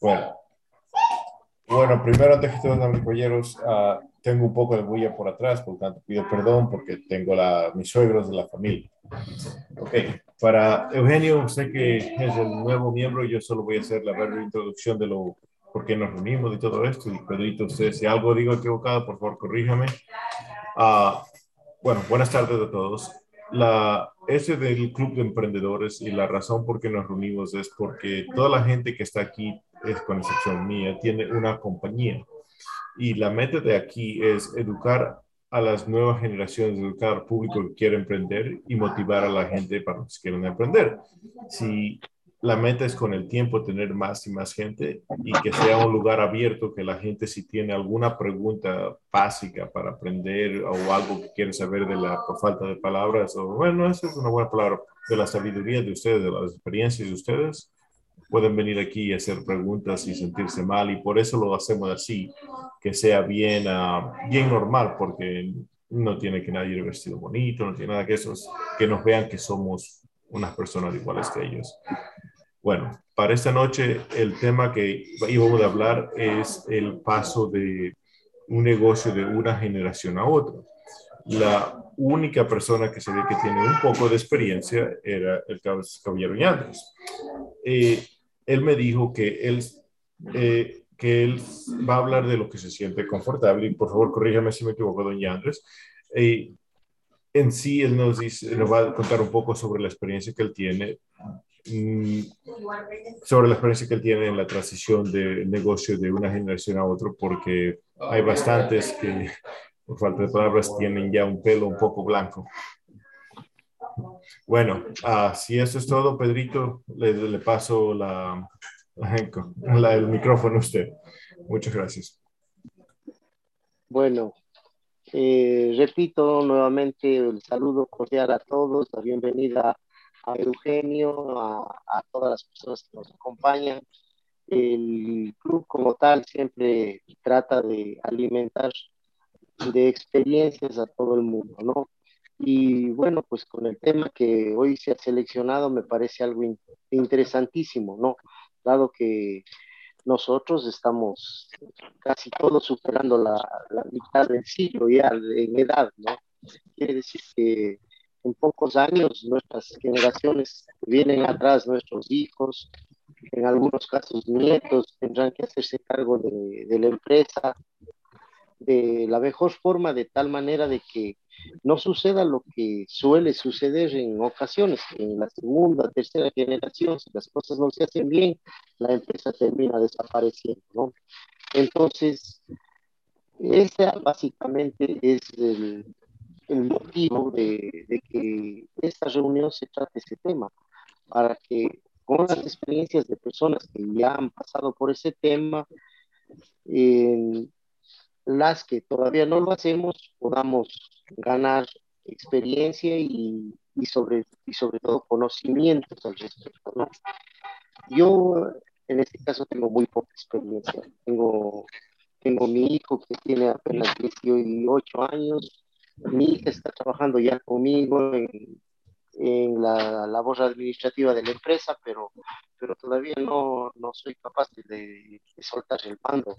Bueno, bueno, primero antes que todo, caballeros, uh, tengo un poco de bulla por atrás, por lo tanto pido perdón porque tengo la, mis suegros de la familia. Ok, para Eugenio, sé que es el nuevo miembro, yo solo voy a hacer la breve introducción de lo por qué nos reunimos y todo esto. Y Pedrito, usted, si algo digo equivocado, por favor, corríjame. Uh, bueno, buenas tardes a todos. La, ese del Club de Emprendedores y la razón por qué nos reunimos es porque toda la gente que está aquí, es con excepción mía, tiene una compañía. Y la meta de aquí es educar a las nuevas generaciones, educar al público que quiere emprender y motivar a la gente para que quieran emprender. Si la meta es con el tiempo tener más y más gente y que sea un lugar abierto, que la gente si tiene alguna pregunta básica para aprender o algo que quiere saber de la por falta de palabras, o bueno, esa es una buena palabra, de la sabiduría de ustedes, de las experiencias de ustedes, pueden venir aquí y hacer preguntas y sentirse mal y por eso lo hacemos así, que sea bien, uh, bien normal, porque no tiene que nadie ir vestido bonito, no tiene nada que eso, que nos vean que somos unas personas iguales que ellos. Bueno, para esta noche el tema que íbamos a hablar es el paso de un negocio de una generación a otra. La única persona que se ve que tiene un poco de experiencia era el caballero Yandres. Eh, él me dijo que él, eh, que él va a hablar de lo que se siente confortable y por favor corríjame si me equivoco, don Yandres. Eh, en sí, él nos, dice, nos va a contar un poco sobre la experiencia que él tiene Mm, sobre la experiencia que él tiene en la transición de negocio de una generación a otra, porque hay bastantes que, por falta de palabras, tienen ya un pelo un poco blanco. Bueno, si eso es todo, Pedrito, le, paso la, la, el micrófono a usted. Muchas gracias. Bueno, eh, repito nuevamente el saludo cordial a todos, la bienvenida a Eugenio, a, todas las personas que nos acompañan. El club como tal siempre trata de alimentar de experiencias a todo el mundo, ¿no? Y bueno, pues con el tema que hoy se ha seleccionado me parece algo interesantísimo, ¿no? Dado que nosotros estamos casi todos superando la, la mitad del siglo ya en edad, ¿no? Quiere decir que en pocos años nuestras generaciones vienen atrás, nuestros hijos, en algunos casos nietos, tendrán que hacerse cargo de, de la empresa de la mejor forma, de tal manera de que no suceda lo que suele suceder en ocasiones, en la segunda, tercera generación, si las cosas no se hacen bien, la empresa termina desapareciendo, ¿no? Entonces, ese básicamente es el, el motivo de, que esta reunión se trate ese tema, para que con las experiencias de personas que ya han pasado por ese tema, las que todavía no lo hacemos, podamos ganar experiencia y, sobre, y sobre todo conocimientos al respecto. Yo en este caso tengo muy poca experiencia. Tengo, tengo mi hijo que tiene apenas 18 años, mi hija está trabajando ya conmigo en, en la labor administrativa de la empresa, pero, pero todavía no, no soy capaz de, soltar el mando,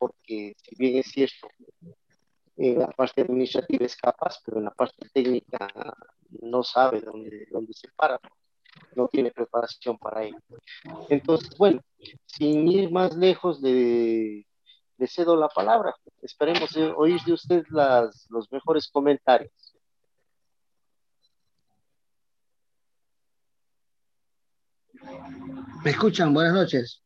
porque si bien es cierto, en la parte administrativa es capaz, pero en la parte técnica no sabe dónde, dónde se para, no tiene preparación para ello. Entonces, bueno, sin ir más lejos de, le cedo la palabra. Esperemos oír de usted las, los mejores comentarios. ¿Me escuchan? Buenas noches.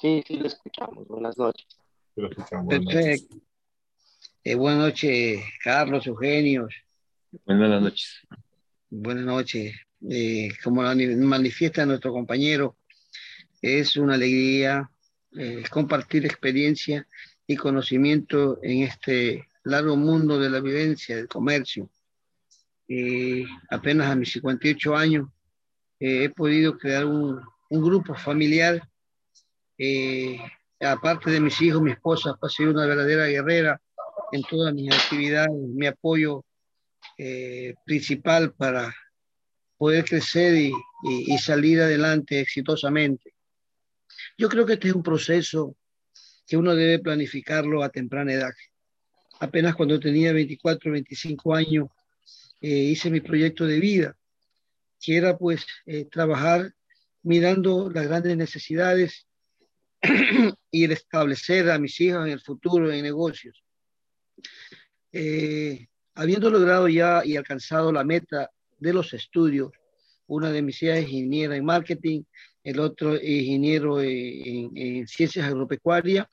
Sí, sí, le escuchamos. Buenas noches. Perfecto. Eh, buenas noches, Carlos, Eugenio. Buenas noches. Buenas noches. Eh, como manifiesta nuestro compañero, es una alegría eh, compartir experiencia y conocimiento en este largo mundo de la vivencia, del comercio. apenas a mis 58 años eh, he podido crear un, un grupo familiar. Eh, aparte de mis hijos, mi esposa ha sido una verdadera guerrera en todas mis actividades, mi apoyo principal para poder crecer y, salir adelante exitosamente. Yo creo que este es un proceso que uno debe planificarlo a temprana edad. Apenas cuando tenía 24, 25 años, eh, hice mi proyecto de vida, que era pues eh, trabajar mirando las grandes necesidades y establecer a mis hijas en el futuro en negocios. Eh, habiendo logrado ya y alcanzado la meta de los estudios, una de mis hijas es ingeniera en marketing, el otro ingeniero en, ciencias agropecuarias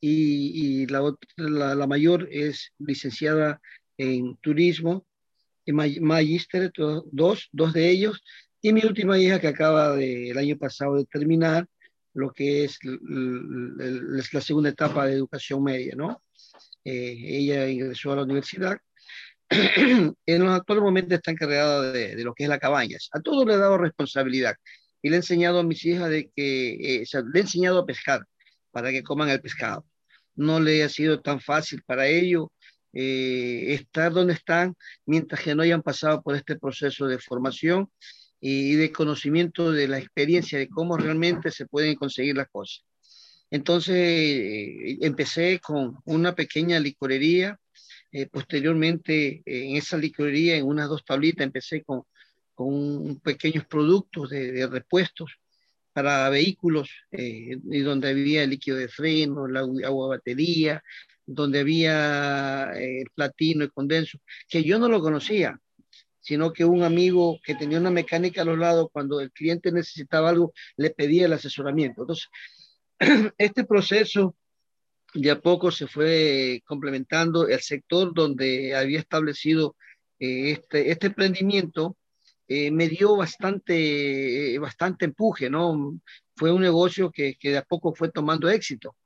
y, la, la, mayor es licenciada en turismo, en magíster, dos, dos de ellos, y mi última hija que acaba de, el año pasado de terminar lo que es la segunda etapa de educación media, ¿no? Eh, ella ingresó a la universidad. en los actuales momentos está encargada de, de, lo que es la cabaña. A todos le he dado responsabilidad y le he enseñado a mis hijas de que, eh, le he enseñado a pescar para que coman el pescado. No le ha sido tan fácil para ellos eh, estar donde están mientras que no hayan pasado por este proceso de formación y de conocimiento de la experiencia de cómo realmente se pueden conseguir las cosas. Entonces eh, empecé con una pequeña licorería, posteriormente en esa licorería, en unas dos tablitas, empecé con con pequeños productos de, repuestos para vehículos, eh, y donde había líquido de freno, la agua batería, donde había eh, el platino, el condenso, que yo no lo conocía, sino que un amigo que tenía una mecánica a los lados, cuando el cliente necesitaba algo, le pedía el asesoramiento. Entonces, este proceso de a poco se fue complementando el sector donde había establecido eh, este, este emprendimiento eh, me dio bastante, eh, bastante empuje, ¿no? Fue un negocio que, que, de a poco fue tomando éxito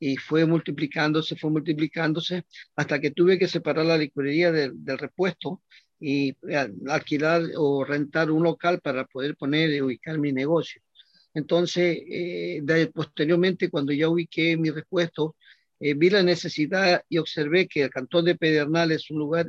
y fue multiplicándose, fue multiplicándose hasta que tuve que separar la licorería del, del repuesto y eh, alquilar o rentar un local para poder poner y ubicar mi negocio. Entonces, posteriormente, cuando ya ubiqué mi repuesto, vi la necesidad y observé que el Cantón de Pedernales es un lugar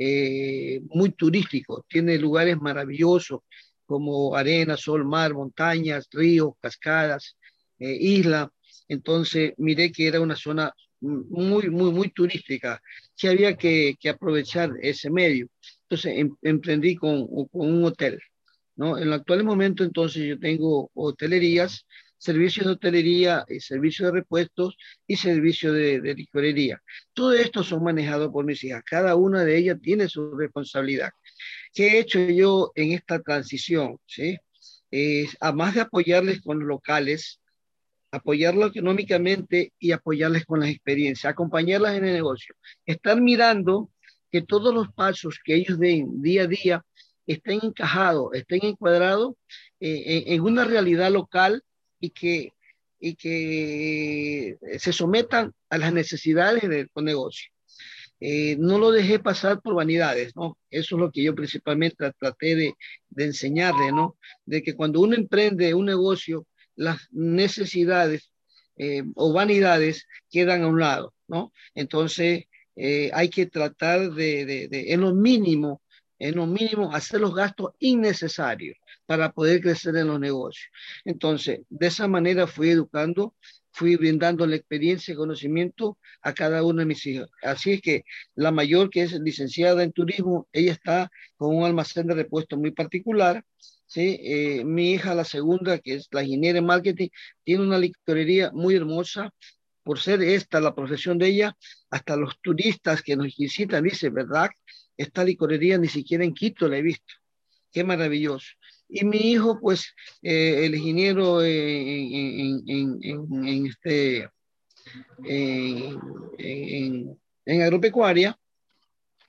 eh, muy turístico, tiene lugares maravillosos como arena, sol, mar, montañas, ríos, cascadas, eh, isla. Entonces miré que era una zona muy, muy, muy turística, que había que, que aprovechar ese medio. Entonces em, emprendí con, un hotel. ¿no? En el actual momento, entonces, yo tengo hotelerías servicios de hotelería, y servicios de repuestos y servicio de, de licorería. Todo esto son manejados por mis hijas. Cada una de ellas tiene su responsabilidad. ¿Qué he hecho yo en esta transición? ¿sí? Es, además de apoyarles con locales, apoyarlos económicamente y apoyarles con las experiencias, acompañarlas en el negocio, estar mirando que todos los pasos que ellos den día a día estén encajados, estén encuadrados eh, en, una realidad local y que, y que se sometan a las necesidades del negocio. Eh, no lo dejé pasar por vanidades, ¿no? Eso es lo que yo principalmente traté de, enseñarle, ¿no? De que cuando uno emprende un negocio, las necesidades eh, o vanidades quedan a un lado, ¿no? Entonces, eh, hay que tratar de, de, en lo mínimo, en lo mínimo, hacer los gastos innecesarios para poder crecer en los negocios. Entonces, de esa manera fui educando, fui brindando la experiencia y conocimiento a cada uno de mis hijos. Así es que la mayor, que es licenciada en turismo, ella está con un almacén de repuesto muy particular. Eh, mi hija, la segunda, que es la ingeniera en marketing, tiene una licorería muy hermosa. Por ser esta la profesión de ella, hasta los turistas que nos visitan dicen, ¿verdad? Esta licorería ni siquiera en Quito la he visto. Qué maravilloso. Y mi hijo, pues, eh, el ingeniero en, en, en, en este, en, agropecuaria,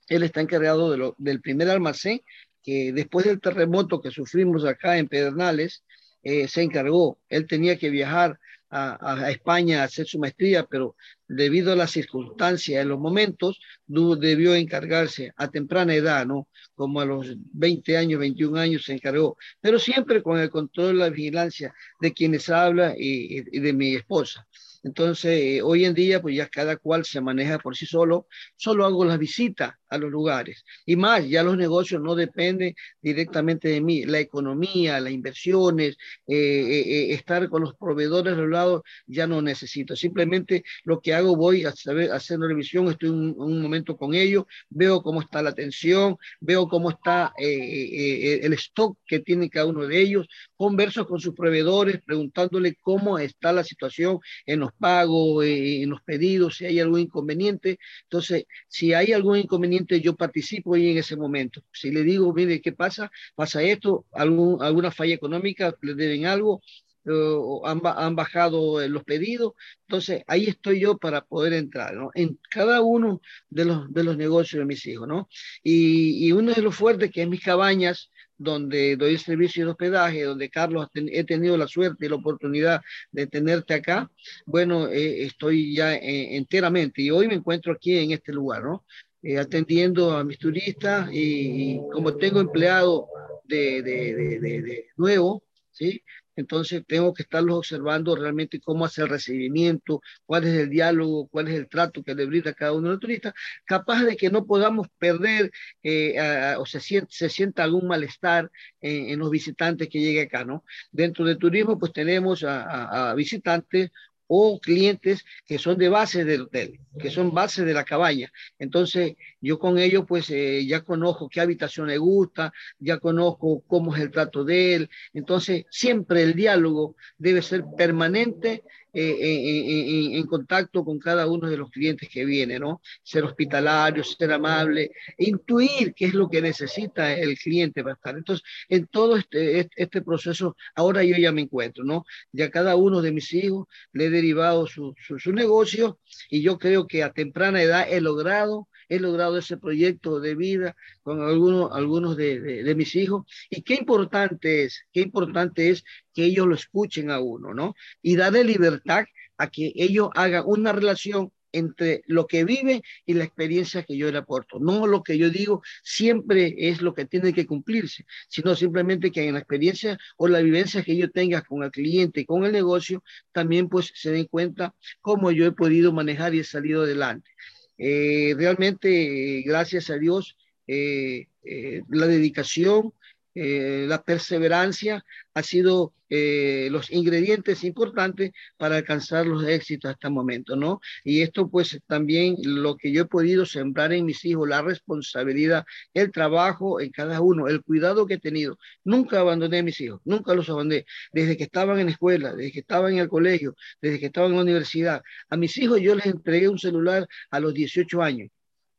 él está encargado de lo, del primer almacén que después del terremoto que sufrimos acá en Pedernales, eh, se encargó. Él tenía que viajar a, España a hacer su maestría, pero debido a las circunstancias, en los momentos, debió encargarse a temprana edad, ¿no? Como a los 20 años, 21 años se encargó, pero siempre con el control, la vigilancia de quienes habla y, de mi esposa. Entonces, hoy en día, pues ya cada cual se maneja por sí solo, solo hago las visitas a los lugares. Y más, ya los negocios no dependen directamente de mí. La economía, las inversiones, eh, eh, eh, estar con los proveedores de los lados, ya no necesito. Simplemente lo que hago, voy a saber, hacer una revisión, estoy un, un momento con ellos, veo cómo está la atención, veo cómo está el stock que tiene cada uno de ellos, converso con sus proveedores preguntándole cómo está la situación en los pagos, en los pedidos, si hay algún inconveniente. Entonces, si hay algún inconveniente, yo participo ahí en ese momento. Si le digo, mire, ¿qué pasa? Pasa esto, algún, alguna falla económica, le deben algo, o han, bajado los pedidos. Entonces, ahí estoy yo para poder entrar, ¿no? En cada uno de los, de los negocios de mis hijos, ¿no? Y, y uno de los fuertes, que es mis cabañas, donde doy servicio de hospedaje, donde Carlos he tenido la suerte y la oportunidad de tenerte acá, bueno, eh, estoy ya eh, enteramente y hoy me encuentro aquí en este lugar, ¿no? Eh, atendiendo a mis turistas y, y como tengo empleado de, de, de, de, nuevo, ¿sí? Entonces tengo que estarlos observando realmente cómo hace el recibimiento, cuál es el diálogo, cuál es el trato que le brinda cada uno de los turistas, capaz de que no podamos perder eh, a, o se se sienta algún malestar en, en, los visitantes que llegue acá, ¿no? Dentro del turismo pues tenemos a, a visitantes o clientes que son de base del hotel, que son base de la cabaña. Entonces, yo con ellos, pues eh, ya conozco qué habitación le gusta, ya conozco cómo es el trato de él. Entonces, siempre el diálogo debe ser permanente eh, en, en, contacto con cada uno de los clientes que vienen, ¿no? Ser hospitalario, ser amable, intuir qué es lo que necesita el cliente para estar. Entonces, en todo este, este proceso, ahora yo ya me encuentro, ¿no? Ya cada uno de mis hijos le he derivado su, su negocio y yo creo que a temprana edad he logrado he logrado ese proyecto de vida con algunos, de, mis hijos. Y qué importante es, qué importante es que ellos lo escuchen a uno, ¿no? Y darle libertad a que ellos hagan una relación entre lo que vive y la experiencia que yo le aporto. No lo que yo digo siempre es lo que tiene que cumplirse, sino simplemente que en la experiencia o la vivencia que yo tenga con el cliente y con el negocio, también pues se den cuenta cómo yo he podido manejar y he salido adelante. Eh, realmente, gracias a Dios, eh, eh, la dedicación, eh, la perseverancia ha sido eh, los ingredientes importantes para alcanzar los éxitos hasta el momento, ¿no? Y esto pues también lo que yo he podido sembrar en mis hijos, la responsabilidad, el trabajo en cada uno, el cuidado que he tenido. Nunca abandoné a mis hijos, nunca los abandoné. Desde que estaban en la escuela, desde que estaban en el colegio, desde que estaban en la universidad. A mis hijos yo les entregué un celular a los 18 años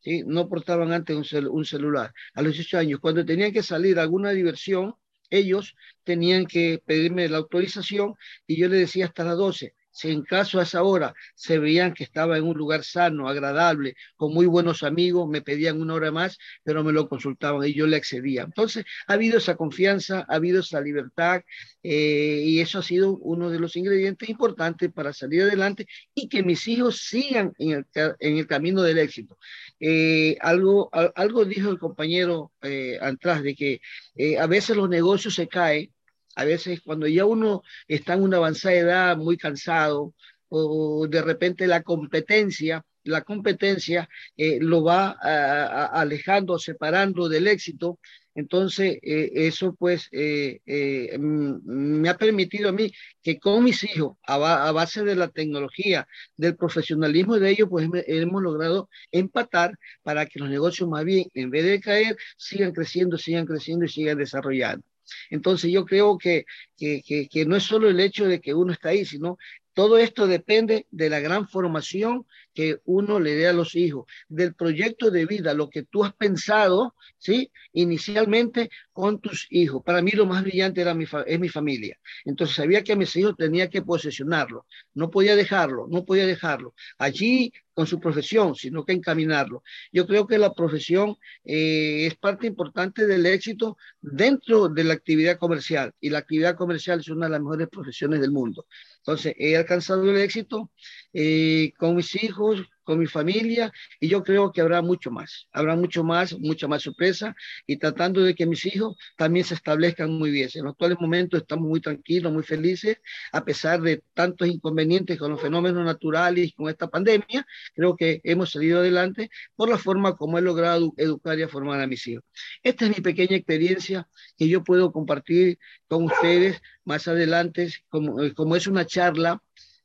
¿sí? no portaban antes un, cel un, celular. A los 18 años, cuando tenían que salir a alguna diversión, ellos tenían que pedirme la autorización y yo les decía hasta las 12. Si en caso a esa hora se veían que estaba en un lugar sano, agradable, con muy buenos amigos, me pedían una hora más, pero me lo consultaban y yo le accedía. Entonces, ha habido esa confianza, ha habido esa libertad eh, y eso ha sido uno de los ingredientes importantes para salir adelante y que mis hijos sigan en el camino del éxito. Eh, algo, algo dijo el compañero eh, atrás de que eh, a veces los negocios se caen a veces cuando ya uno está en una avanzada edad muy cansado o de repente la competencia, la competencia eh, lo va a, a, alejando, separando del éxito. Entonces, eh, eso pues eh, eh, me ha permitido a mí que con mis hijos, a, a, base de la tecnología, del profesionalismo de ellos, pues hemos logrado empatar para que los negocios más bien, en vez de caer, sigan creciendo, sigan creciendo y sigan desarrollando. Entonces yo creo que, que, que, que, no es solo el hecho de que uno está ahí, sino todo esto depende de la gran formación que uno le dé a los hijos, del proyecto de vida, lo que tú has pensado, ¿sí? Inicialmente con tus hijos. Para mí lo más brillante era mi es mi familia. Entonces sabía que a mis hijos tenía que posesionarlo, no podía dejarlo, no podía dejarlo. Allí con su profesión, sino que encaminarlo. Yo creo que la profesión eh, es parte importante del éxito dentro de la actividad comercial y la actividad comercial es una de las mejores profesiones del mundo. Entonces, he alcanzado el éxito eh, con mis hijos, con mi familia y yo creo que habrá mucho más, habrá mucho más, mucha más sorpresa y tratando de que mis hijos también se establezcan muy bien. En los actuales momentos estamos muy tranquilos, muy felices, a pesar de tantos inconvenientes con los fenómenos naturales y con esta pandemia, creo que hemos salido adelante por la forma como he logrado educar y formar a mis hijos. Esta es mi pequeña experiencia que yo puedo compartir con ustedes más adelante, como, como es una charla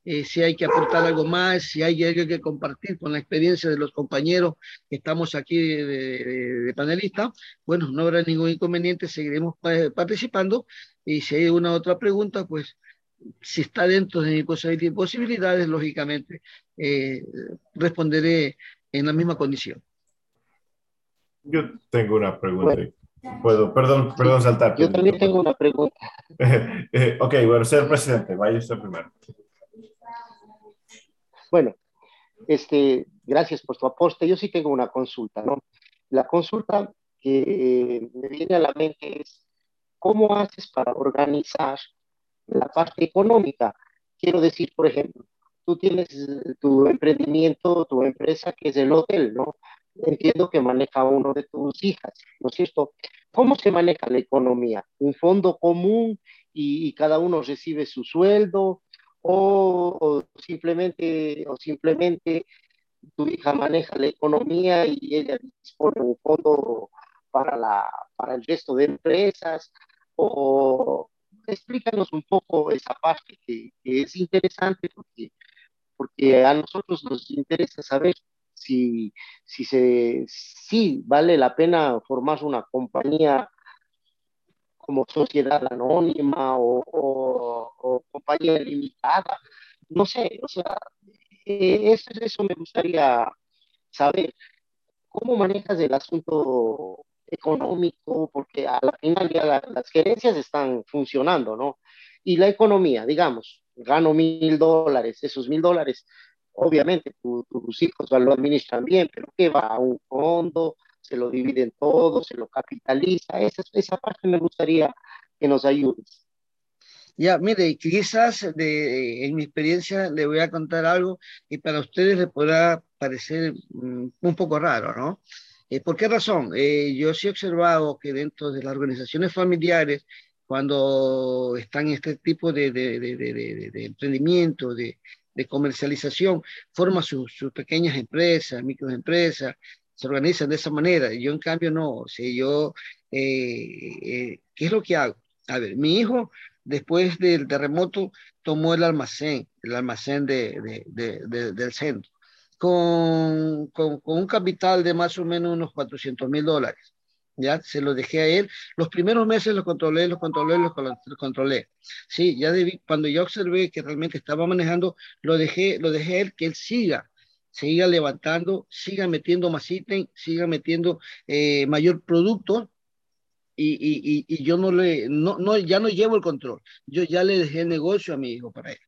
eh, si hay que aportar algo más, si hay algo que compartir con la experiencia de los compañeros que estamos aquí de, panelistas, bueno, no habrá ningún inconveniente, seguiremos participando y si hay una otra pregunta, pues si está dentro de mis posibilidades, lógicamente eh, responderé en la misma condición. Yo tengo una pregunta. Puedo, perdón, perdón saltar. Yo también tengo una pregunta. Eh, ok, bueno, ser presidente, vaya usted primero. Bueno, este, gracias por tu aporte. Yo sí tengo una consulta, ¿no? La consulta que me viene a la mente es, ¿cómo haces para organizar la parte económica? Quiero decir, por ejemplo, tú tienes tu emprendimiento, tu empresa, que es el hotel, ¿no? Entiendo que maneja uno de tus hijas, ¿no es cierto? ¿Cómo se maneja la economía? ¿Un fondo común y, y cada uno recibe su sueldo? O, simplemente, o simplemente tu hija maneja la economía y ella dispone un fondo para, la, para el resto de empresas, o explícanos un poco esa parte que, es interesante porque, porque a nosotros nos interesa saber si, si, se, si vale la pena formar una compañía como sociedad anónima o, compañía limitada, no sé, o sea, eh, eso, eso me gustaría saber. ¿Cómo manejas el asunto económico? Porque a la final ya las gerencias están funcionando, ¿no? Y la economía, digamos, gano mil dólares, esos mil dólares, obviamente tus hijos lo administran bien, pero ¿qué va a un fondo? Se lo dividen todo, se lo capitaliza. Esa, esa parte me gustaría que nos ayudes. Ya, mire, quizás de, en mi experiencia le voy a contar algo y para ustedes le podrá parecer mm, un poco raro, ¿no? Eh, ¿Por qué razón? Eh, yo sí he observado que dentro de las organizaciones familiares, cuando están este tipo de, de, de, de emprendimiento, de, comercialización, forman sus pequeñas empresas, microempresas, se organizan de esa manera. Yo, en cambio, no. si yo, eh, eh, ¿qué es lo que hago? A ver, mi hijo, después del terremoto, tomó el almacén, el almacén de, de, del centro, con, con, con, un capital de más o menos unos 400 mil dólares. Ya se lo dejé a él. Los primeros meses los controlé, los controlé, los controlé. Sí, ya debí, cuando yo observé que realmente estaba manejando, lo dejé, lo dejé a él que él siga siga levantando, siga metiendo más ítem, siga metiendo eh, mayor producto. Y, y, y, yo no le, no, no, ya no llevo el control, yo ya le dejé el negocio a mi hijo para él.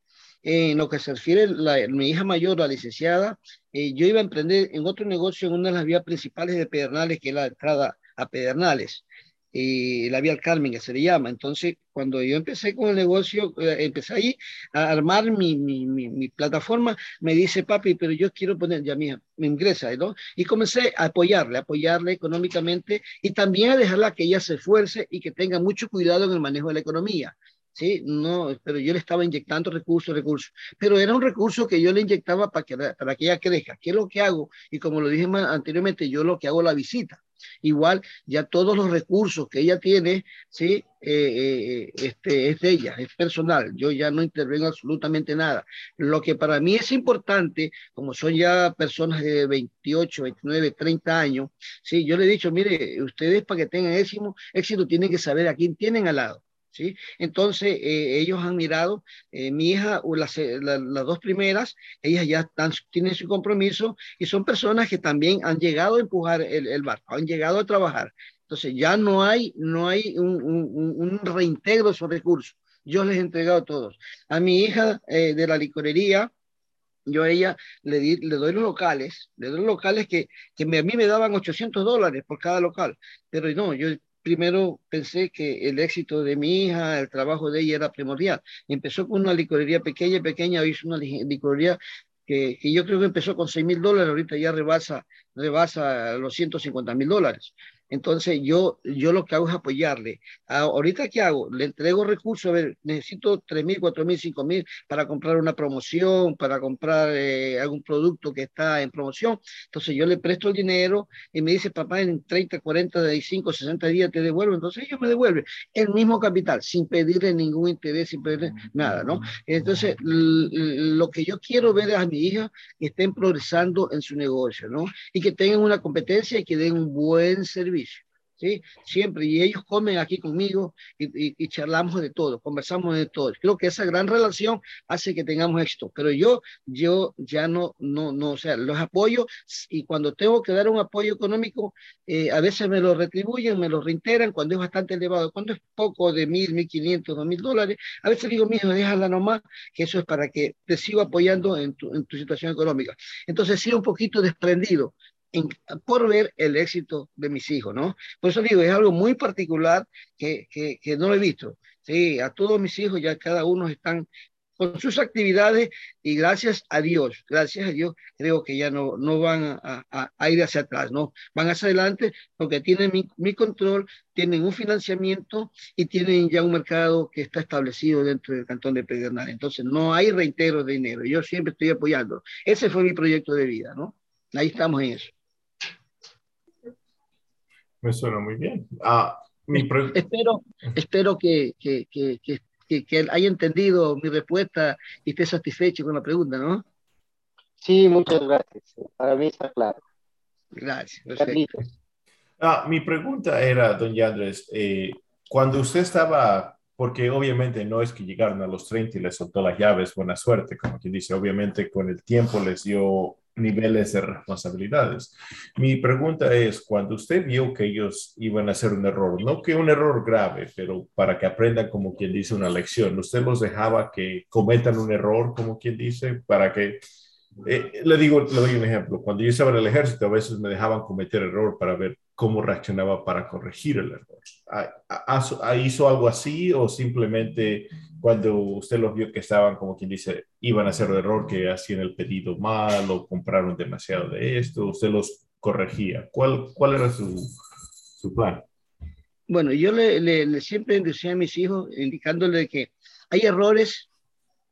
En lo que se refiere a mi hija mayor, la licenciada, eh, yo iba a emprender en otro negocio en una de las vías principales de Pedernales, que es la entrada a Pedernales y la Vía Carmen, que se le llama. Entonces, cuando yo empecé con el negocio, eh, empecé ahí a armar mi, mi, mi, plataforma, me dice, papi, pero yo quiero poner, ya mía, me ingresa, ¿no? Y comencé a apoyarle, apoyarle económicamente y también a dejarla que ella se esfuerce y que tenga mucho cuidado en el manejo de la economía. ¿sí? No, pero yo le estaba inyectando recursos, recursos, pero era un recurso que yo le inyectaba para que, para que ella crezca. ¿Qué es lo que hago? Y como lo dije anteriormente, yo lo que hago la visita. Igual, ya todos los recursos que ella tiene, ¿sí? Eh, eh, este, es de ella, es personal. Yo ya no intervengo absolutamente nada. Lo que para mí es importante, como son ya personas de 28, 29, 30 años, ¿sí? yo le he dicho, mire, ustedes para que tengan éxito tienen que saber a quién tienen al lado. ¿Sí? Entonces, eh, ellos han mirado, eh, mi hija, las, eh, las dos primeras, ellas ya están, tienen su compromiso y son personas que también han llegado a empujar el, el barco, han llegado a trabajar. Entonces, ya no hay, no hay un, un, un reintegro de esos recursos. Yo les he entregado a todos. A mi hija de la licorería, yo a ella le, di, le doy los locales, le doy los locales que, que me, a mí me daban 800 dólares por cada local, pero no, yo primero pensé que el éxito de mi hija, el trabajo de ella era primordial. Empezó con una licorería pequeña, pequeña, hizo una licorería que, que, yo creo que empezó con 6 mil dólares, ahorita ya rebasa, rebasa los 150 mil dólares. Entonces yo, yo lo que hago es apoyarle. ahorita, ¿qué hago? Le entrego recursos, a ver, necesito 3 mil, 4 mil, 5 mil para comprar una promoción, para comprar eh, algún producto que está en promoción. Entonces yo le presto el dinero y me dice, papá, en 30, 40, 45, 60 días te devuelvo. Entonces ellos me devuelven el mismo capital, sin pedirle ningún interés, sin pedirle nada, ¿no? Entonces lo que yo quiero ver es a mi hija que estén progresando en su negocio, ¿no? Y que tengan una competencia y que den un buen servicio ¿sí? Siempre, y ellos comen aquí conmigo y, charlamos de todo, conversamos de todo. Creo que esa gran relación hace que tengamos éxito, pero yo, yo ya no, no, no, o sea, los apoyo y cuando tengo que dar un apoyo económico, eh, a veces me lo retribuyen, me lo reintegran cuando es bastante elevado, cuando es poco de mil, mil quinientos, dos mil dólares, a veces digo, mijo, déjala nomás, que eso es para que te siga apoyando en tu, en tu situación económica. Entonces, sí, un poquito desprendido por ver el éxito de mis hijos, ¿no? Por eso digo, es algo muy particular que, que, que, no lo he visto. Sí, a todos mis hijos ya cada uno están con sus actividades y gracias a Dios, gracias a Dios, creo que ya no, no van a, a, ir hacia atrás, ¿no? Van hacia adelante porque tienen mi, mi, control, tienen un financiamiento y tienen ya un mercado que está establecido dentro del cantón de Pedernal. Entonces, no hay reitero de dinero. Yo siempre estoy apoyando. Ese fue mi proyecto de vida, ¿no? Ahí estamos en eso. Me suena muy bien. Ah, mi espero espero que, que, que, que, haya entendido mi respuesta y esté satisfecho con la pregunta, ¿no? Sí, muchas gracias. Para mí está claro. Gracias. Ah, mi pregunta era, don Yandres, eh, cuando usted estaba, porque obviamente no es que llegaron a los 30 y les soltó las llaves, buena suerte, como quien dice, obviamente con el tiempo les dio niveles de responsabilidades. Mi pregunta es, cuando usted vio que ellos iban a hacer un error, no que un error grave, pero para que aprendan como quien dice una lección, ¿usted los dejaba que cometan un error, como quien dice, para que... Eh, le digo, le doy un ejemplo. Cuando yo estaba en el ejército, a veces me dejaban cometer error para ver cómo reaccionaba para corregir el error. ¿Hizo algo así o simplemente cuando usted los vio que estaban, como quien dice, iban a hacer el error, que hacían el pedido mal o compraron demasiado de esto, usted los corregía. ¿Cuál, cuál era su, su plan? Bueno, yo le, le, siempre decía a mis hijos, indicándole que hay errores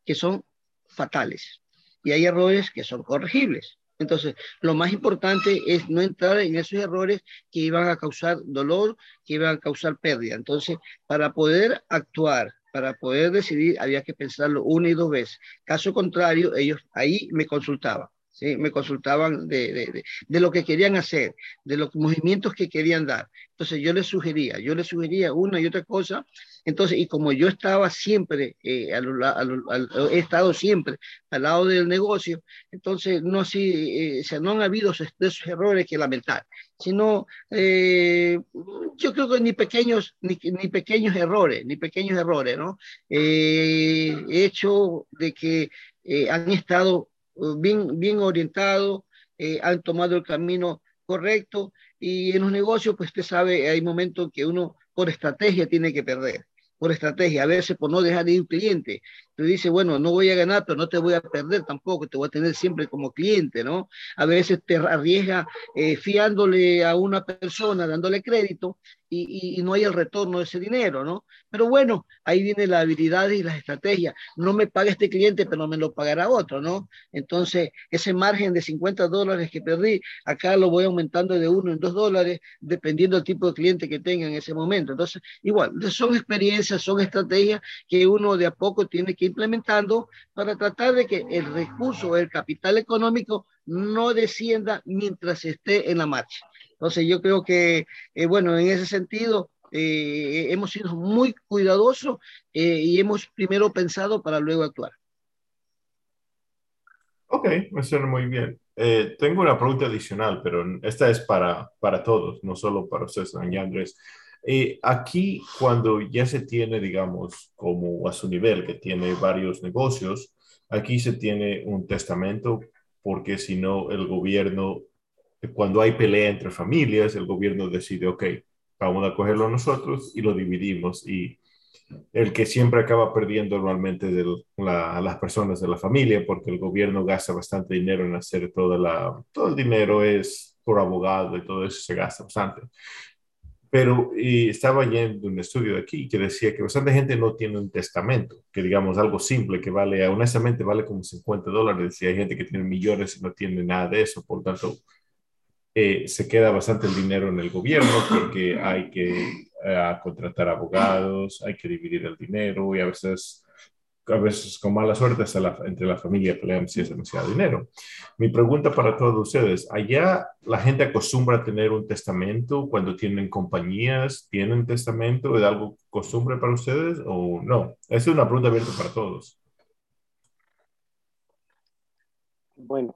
que son fatales y hay errores que son corregibles. Entonces, lo más importante es no entrar en esos errores que iban a causar dolor, que iban a causar pérdida. Entonces, para poder actuar para poder decidir había que pensarlo una y dos veces. Caso contrario, ellos ahí me consultaban. ¿sí? me consultaban de, de, de, lo que querían hacer, de los movimientos que querían dar. Entonces yo les sugería, yo les sugería una y otra cosa. Entonces, y como yo estaba siempre, eh, he estado siempre al lado del negocio, entonces no así, eh, no han habido esos, errores que lamentar, sino eh, yo creo que ni pequeños, ni, ni, pequeños errores, ni pequeños errores, ¿no? Eh, hecho de que eh, han estado bien, bien orientados, eh, han tomado el camino correcto y en los negocios, pues usted sabe, hay momentos que uno por estrategia tiene que perder, por estrategia, a veces por no dejar de ir un cliente, te dice, bueno, no voy a ganar, pero no te voy a perder tampoco, te voy a tener siempre como cliente, ¿no? A veces te arriesga eh, fiándole a una persona, dándole crédito y, y, no hay el retorno de ese dinero, ¿no? Pero bueno, ahí viene la habilidad y las estrategias. No me paga este cliente, pero me lo pagará otro, ¿no? Entonces, ese margen de 50 dólares que perdí, acá lo voy aumentando de uno en dos dólares, dependiendo del tipo de cliente que tenga en ese momento. Entonces, igual, son experiencias, son estrategias que uno de a poco tiene que implementando para tratar de que el recurso, el capital económico no descienda mientras esté en la marcha. Entonces yo creo que, eh, bueno, en ese sentido eh, hemos sido muy cuidadosos eh, y hemos primero pensado para luego actuar. Ok, me suena muy bien. tengo una pregunta adicional, pero esta es para, para todos, no solo para ustedes, Andrés. Eh, aquí, cuando ya se tiene, digamos, como a su nivel, que tiene varios negocios, aquí se tiene un testamento, porque si no, el gobierno, cuando hay pelea entre familias, el gobierno decide, ok, vamos a cogerlo nosotros y lo dividimos. Y el que siempre acaba perdiendo normalmente de la, las personas de la familia, porque el gobierno gasta bastante dinero en hacer toda la, todo el dinero es por abogado y todo eso se gasta bastante. Pero estaba yendo un estudio de aquí que decía que bastante gente no tiene un testamento, que digamos algo simple que vale, honestamente vale como 50 dólares, y hay gente que tiene millones y no tiene nada de eso, por tanto, eh, se queda bastante el dinero en el gobierno porque hay que eh, contratar abogados, hay que dividir el dinero y a veces a veces con mala suerte entre la familia pelean si es demasiado dinero. Mi pregunta para todos ustedes, ¿allá la gente acostumbra a tener un testamento cuando tienen compañías? ¿Tienen testamento? ¿Es algo costumbre para ustedes o no? Es una pregunta abierta para todos. Bueno,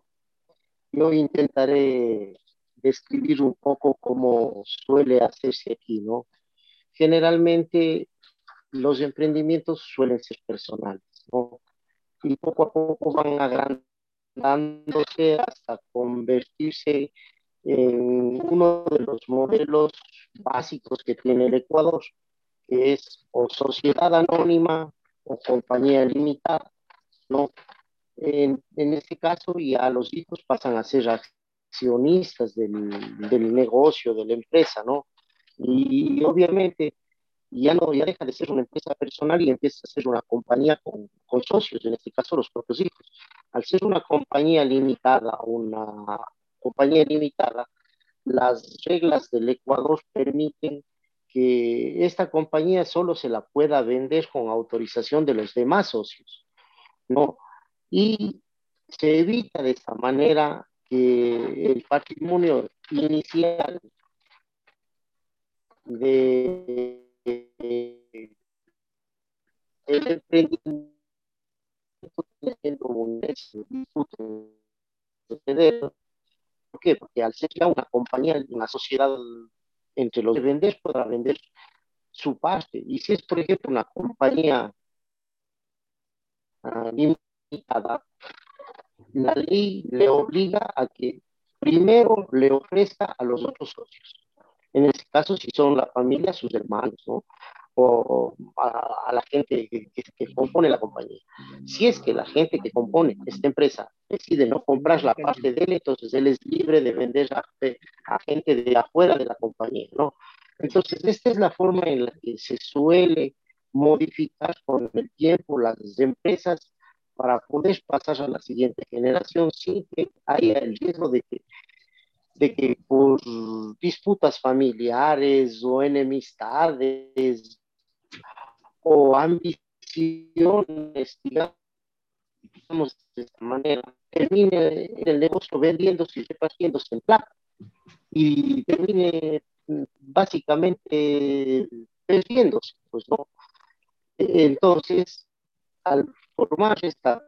yo intentaré describir un poco cómo suele hacerse aquí, ¿no? Generalmente los emprendimientos suelen ser personales, ¿no? Y poco a poco van agrandándose hasta convertirse en uno de los modelos básicos que tiene el Ecuador, que es o sociedad anónima o compañía limitada, ¿no? En, en este caso ya los hijos pasan a ser accionistas del, del negocio, de la empresa, ¿no? Y, ya no ya deja de ser una empresa personal y empieza a ser una compañía con, con, socios, en este caso los propios hijos. Al ser una compañía limitada, una compañía limitada, las reglas del Ecuador permiten que esta compañía solo se la pueda vender con autorización de los demás socios, ¿no? Y se evita de esta manera que el patrimonio inicial de el emprendimiento siendo un disfrute ¿Por qué? Porque al ser ya una compañía, una sociedad entre los que podrá vender su parte. Y si es, por ejemplo, una compañía uh, limitada, la ley le obliga a que primero le ofrezca a los otros socios. En este caso, si son la familia, sus hermanos, ¿no? O a, la gente que, que, compone la compañía. Si es que la gente que compone esta empresa decide no comprar la parte de él, entonces él es libre de vender a, a gente de afuera de la compañía, ¿no? Entonces, esta es la forma en la que se suele modificar con el tiempo las empresas para poder pasar a la siguiente generación sin que haya el riesgo de que de que por disputas familiares o enemistades o ambiciones, digamos de esta manera, termine el negocio vendiéndose y repartiéndose en plata y termine mm, básicamente perdiéndose, pues no. Entonces, al formar esta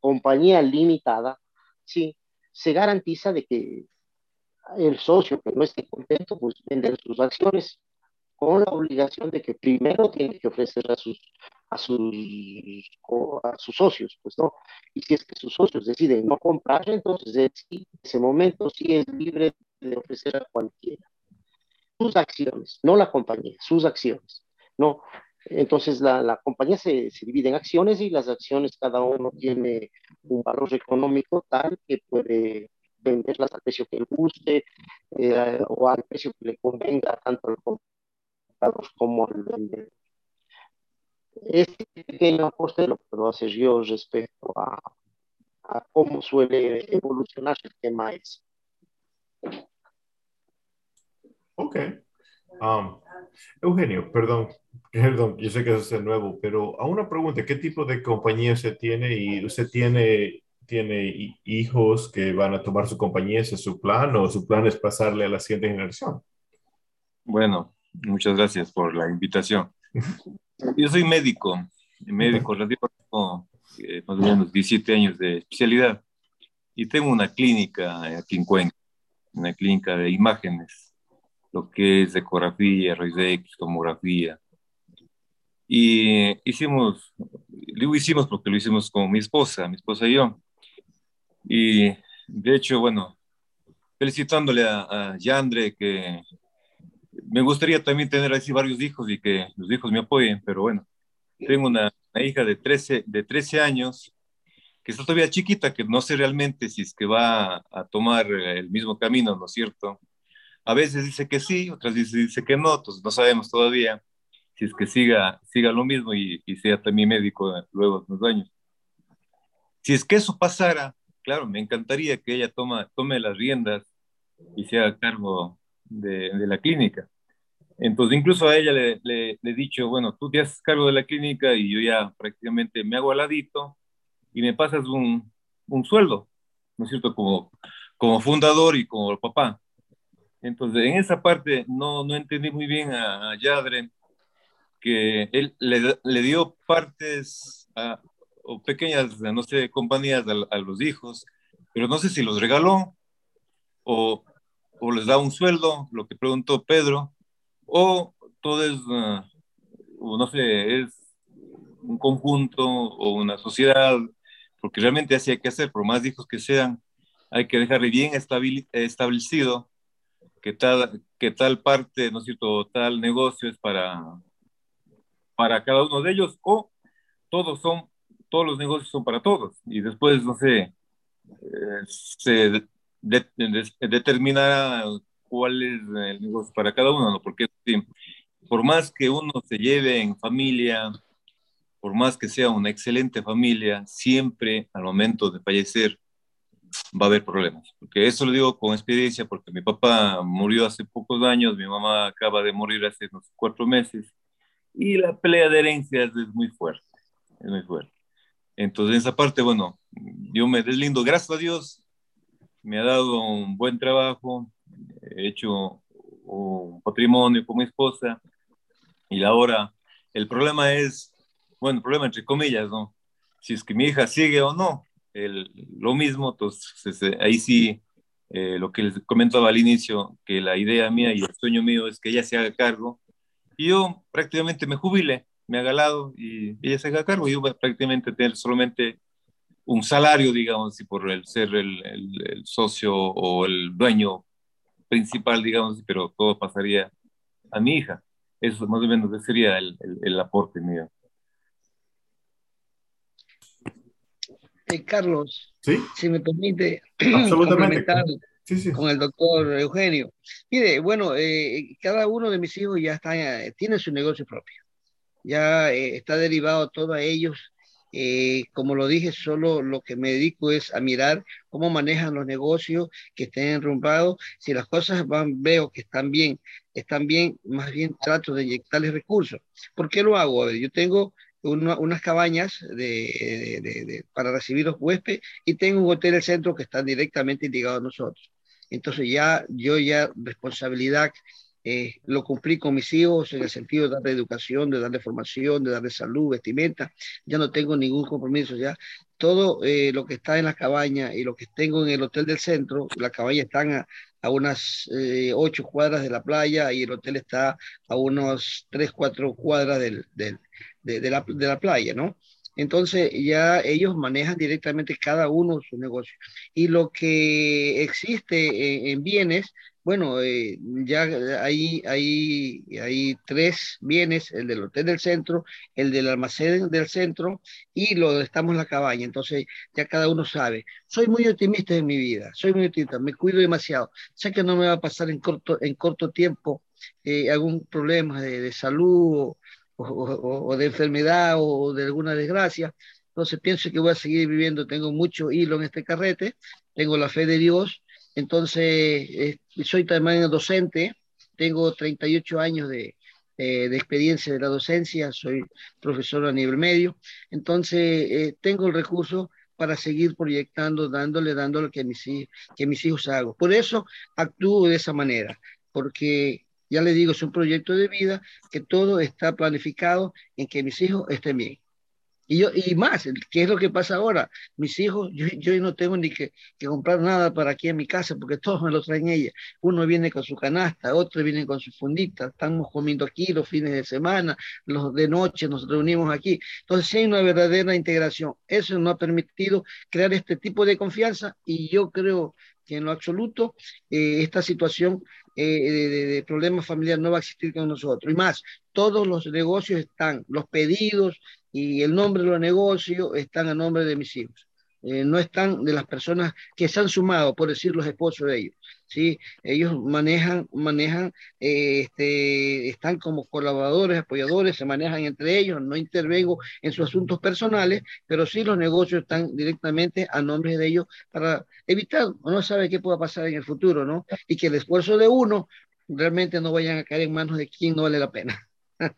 compañía limitada, sí, se garantiza de que el socio que no esté contento, pues vender sus acciones con la obligación de que primero tiene que ofrecer a sus, a sus, a sus socios, pues no. Y si es que sus socios deciden no comprar, entonces en ese momento sí es libre de ofrecer a cualquiera sus acciones, no la compañía, sus acciones, ¿no? Entonces la, la compañía se, se, divide en acciones y las acciones cada uno tiene un valor económico tal que puede venderlas al precio que le guste eh, o al precio que le convenga tanto al comprador como al vendedor. Este pequeño aporte lo puedo hacer yo respecto a, a cómo suele evolucionar el tema ese. Ok. Um, Eugenio, perdón, perdón, yo sé que es nuevo, pero a una pregunta, ¿qué tipo de compañía usted tiene? Y usted tiene tiene hijos que van a tomar su compañía, ese es su plan o su plan es pasarle a la siguiente generación? Bueno, muchas gracias por la invitación. Yo soy médico, médico radiólogo, eh, más o menos 17 años de especialidad y tengo una clínica aquí en Cuenca, una clínica de imágenes, lo que es ecografía, rayos X, tomografía. Y hicimos, lo hicimos porque lo hicimos con mi esposa, mi esposa y yo. Y de hecho, bueno, felicitándole a, Yandre, que me gustaría también tener así varios hijos y que los hijos me apoyen, pero bueno, tengo una, hija de 13, de 13 años que está todavía chiquita, que no sé realmente si es que va a tomar el mismo camino, ¿no es cierto? A veces dice que sí, otras veces dice que no, entonces no sabemos todavía si es que siga, siga lo mismo y, sea también médico luego de unos años. Si es que eso pasara, claro, me encantaría que ella toma, tome las riendas y se haga cargo de, la clínica. Entonces, incluso a ella le, le, he dicho, bueno, tú te haces cargo de la clínica y yo ya prácticamente me hago aladito y me pasas un, un sueldo, ¿no es cierto? Como, como fundador y como papá. Entonces, en esa parte no, no entendí muy bien a, a Yadre, que él le, le dio partes a, o pequeñas, no sé, compañías a, a, los hijos, pero no sé si los regaló o, o les da un sueldo, lo que preguntó Pedro, o todo es, uh, no sé, es un conjunto o una sociedad, porque realmente así hay que hacer, por más hijos que sean, hay que dejarle bien establecido que tal, que tal parte, ¿no es cierto?, tal negocio es para, para cada uno de ellos, o todos son, todos los negocios son para todos, y después, no sé, eh, se determinará cuál es el negocio para cada uno, ¿no? Porque por más que uno se lleve en familia, por más que sea una excelente familia, siempre al momento de fallecer va a haber problemas. Porque eso lo digo con experiencia, porque mi papá murió hace pocos años, mi mamá acaba de morir hace unos cuatro meses, y la pelea de herencias es muy fuerte, es muy fuerte. Entonces, en esa parte, bueno, yo me deslindo, gracias a Dios, me ha dado un buen trabajo, he hecho un patrimonio con mi esposa y ahora el problema es, bueno, el problema entre comillas, ¿no? Si es que mi hija sigue o no, el, lo mismo, entonces eh, ahí sí, eh, lo que les comentaba al inicio, que la idea mía y el sueño mío es que ella se haga cargo y yo prácticamente me jubile, me haga lado y ella se haga cargo yo voy a prácticamente tener solamente un salario, digamos, y por el ser el, el, el socio o el dueño principal, digamos, pero todo pasaría a mi hija. Eso más o menos sería el, el, el aporte mío. Eh, Carlos, ¿Sí? si me permite Absolutamente. Sí, sí. con el doctor Eugenio. Mire, bueno, eh, cada uno de mis hijos ya está, eh, tiene su negocio propio. Ya eh, está derivado todo a ellos eh, como lo dije, solo lo que me dedico es a mirar cómo manejan los negocios que estén enrumbados. Si las cosas van, veo que están bien, están bien, más bien trato de inyectarles recursos. ¿Por qué lo hago? Ver, yo tengo una, unas cabañas para recibir los huéspedes y tengo un hotel del centro que están directamente ligados a nosotros. Entonces ya yo ya responsabilidad eh, lo cumplí con mis hijos en el sentido de darle educación, de darle formación, de darle salud, vestimenta. Ya no tengo ningún compromiso. Ya todo eh, lo que está en la cabaña y lo que tengo en el hotel del centro, la cabaña están a, unas eh, ocho cuadras de la playa y el hotel está a unos tres, cuatro cuadras del, de, la, de la playa, ¿no? Entonces ya ellos manejan directamente cada uno su negocio. Y lo que existe en bienes bueno, eh, ya hay, hay, hay tres bienes, el del hotel del centro, el del almacén del centro y lo de estamos en la cabaña. Entonces ya cada uno sabe. Soy muy optimista en mi vida, soy muy optimista, me cuido demasiado. Sé que no me va a pasar en corto, en corto tiempo eh, algún problema de, de salud o, o, o, de enfermedad o de alguna desgracia. Entonces pienso que voy a seguir viviendo, tengo mucho hilo en este carrete, tengo la fe de Dios entonces, eh, soy también docente, tengo 38 años de, eh, de, experiencia de la docencia, soy profesor a nivel medio, entonces eh, tengo el recurso para seguir proyectando, dándole, dándole que mis, que mis hijos hagan. Por eso actúo de esa manera, porque ya le digo, es un proyecto de vida que todo está planificado en que mis hijos estén bien. Y, yo, y más, ¿qué es lo que pasa ahora? Mis hijos, yo, yo no tengo ni que, que, comprar nada para aquí en mi casa porque todos me lo traen ella. Uno viene con su canasta, otro viene con su fundita, estamos comiendo aquí los fines de semana, los de noche nos reunimos aquí. Entonces, sí hay una verdadera integración. Eso nos ha permitido crear este tipo de confianza y yo creo que en lo absoluto eh, esta situación eh, de, problema familiar no va a existir con nosotros. Y más, todos los negocios están, los pedidos y el nombre de los negocios están a nombre de mis hijos. Eh, no están de las personas que se han sumado, por decir los esposos de ellos. ¿sí? Ellos manejan, manejan eh, este, están como colaboradores, apoyadores, se manejan entre ellos, no intervengo en sus asuntos personales, pero sí los negocios están directamente a nombre de ellos para evitar, uno sabe qué pueda pasar en el futuro, ¿no? Y que el esfuerzo de uno realmente no vayan a caer en manos de quien no vale la pena.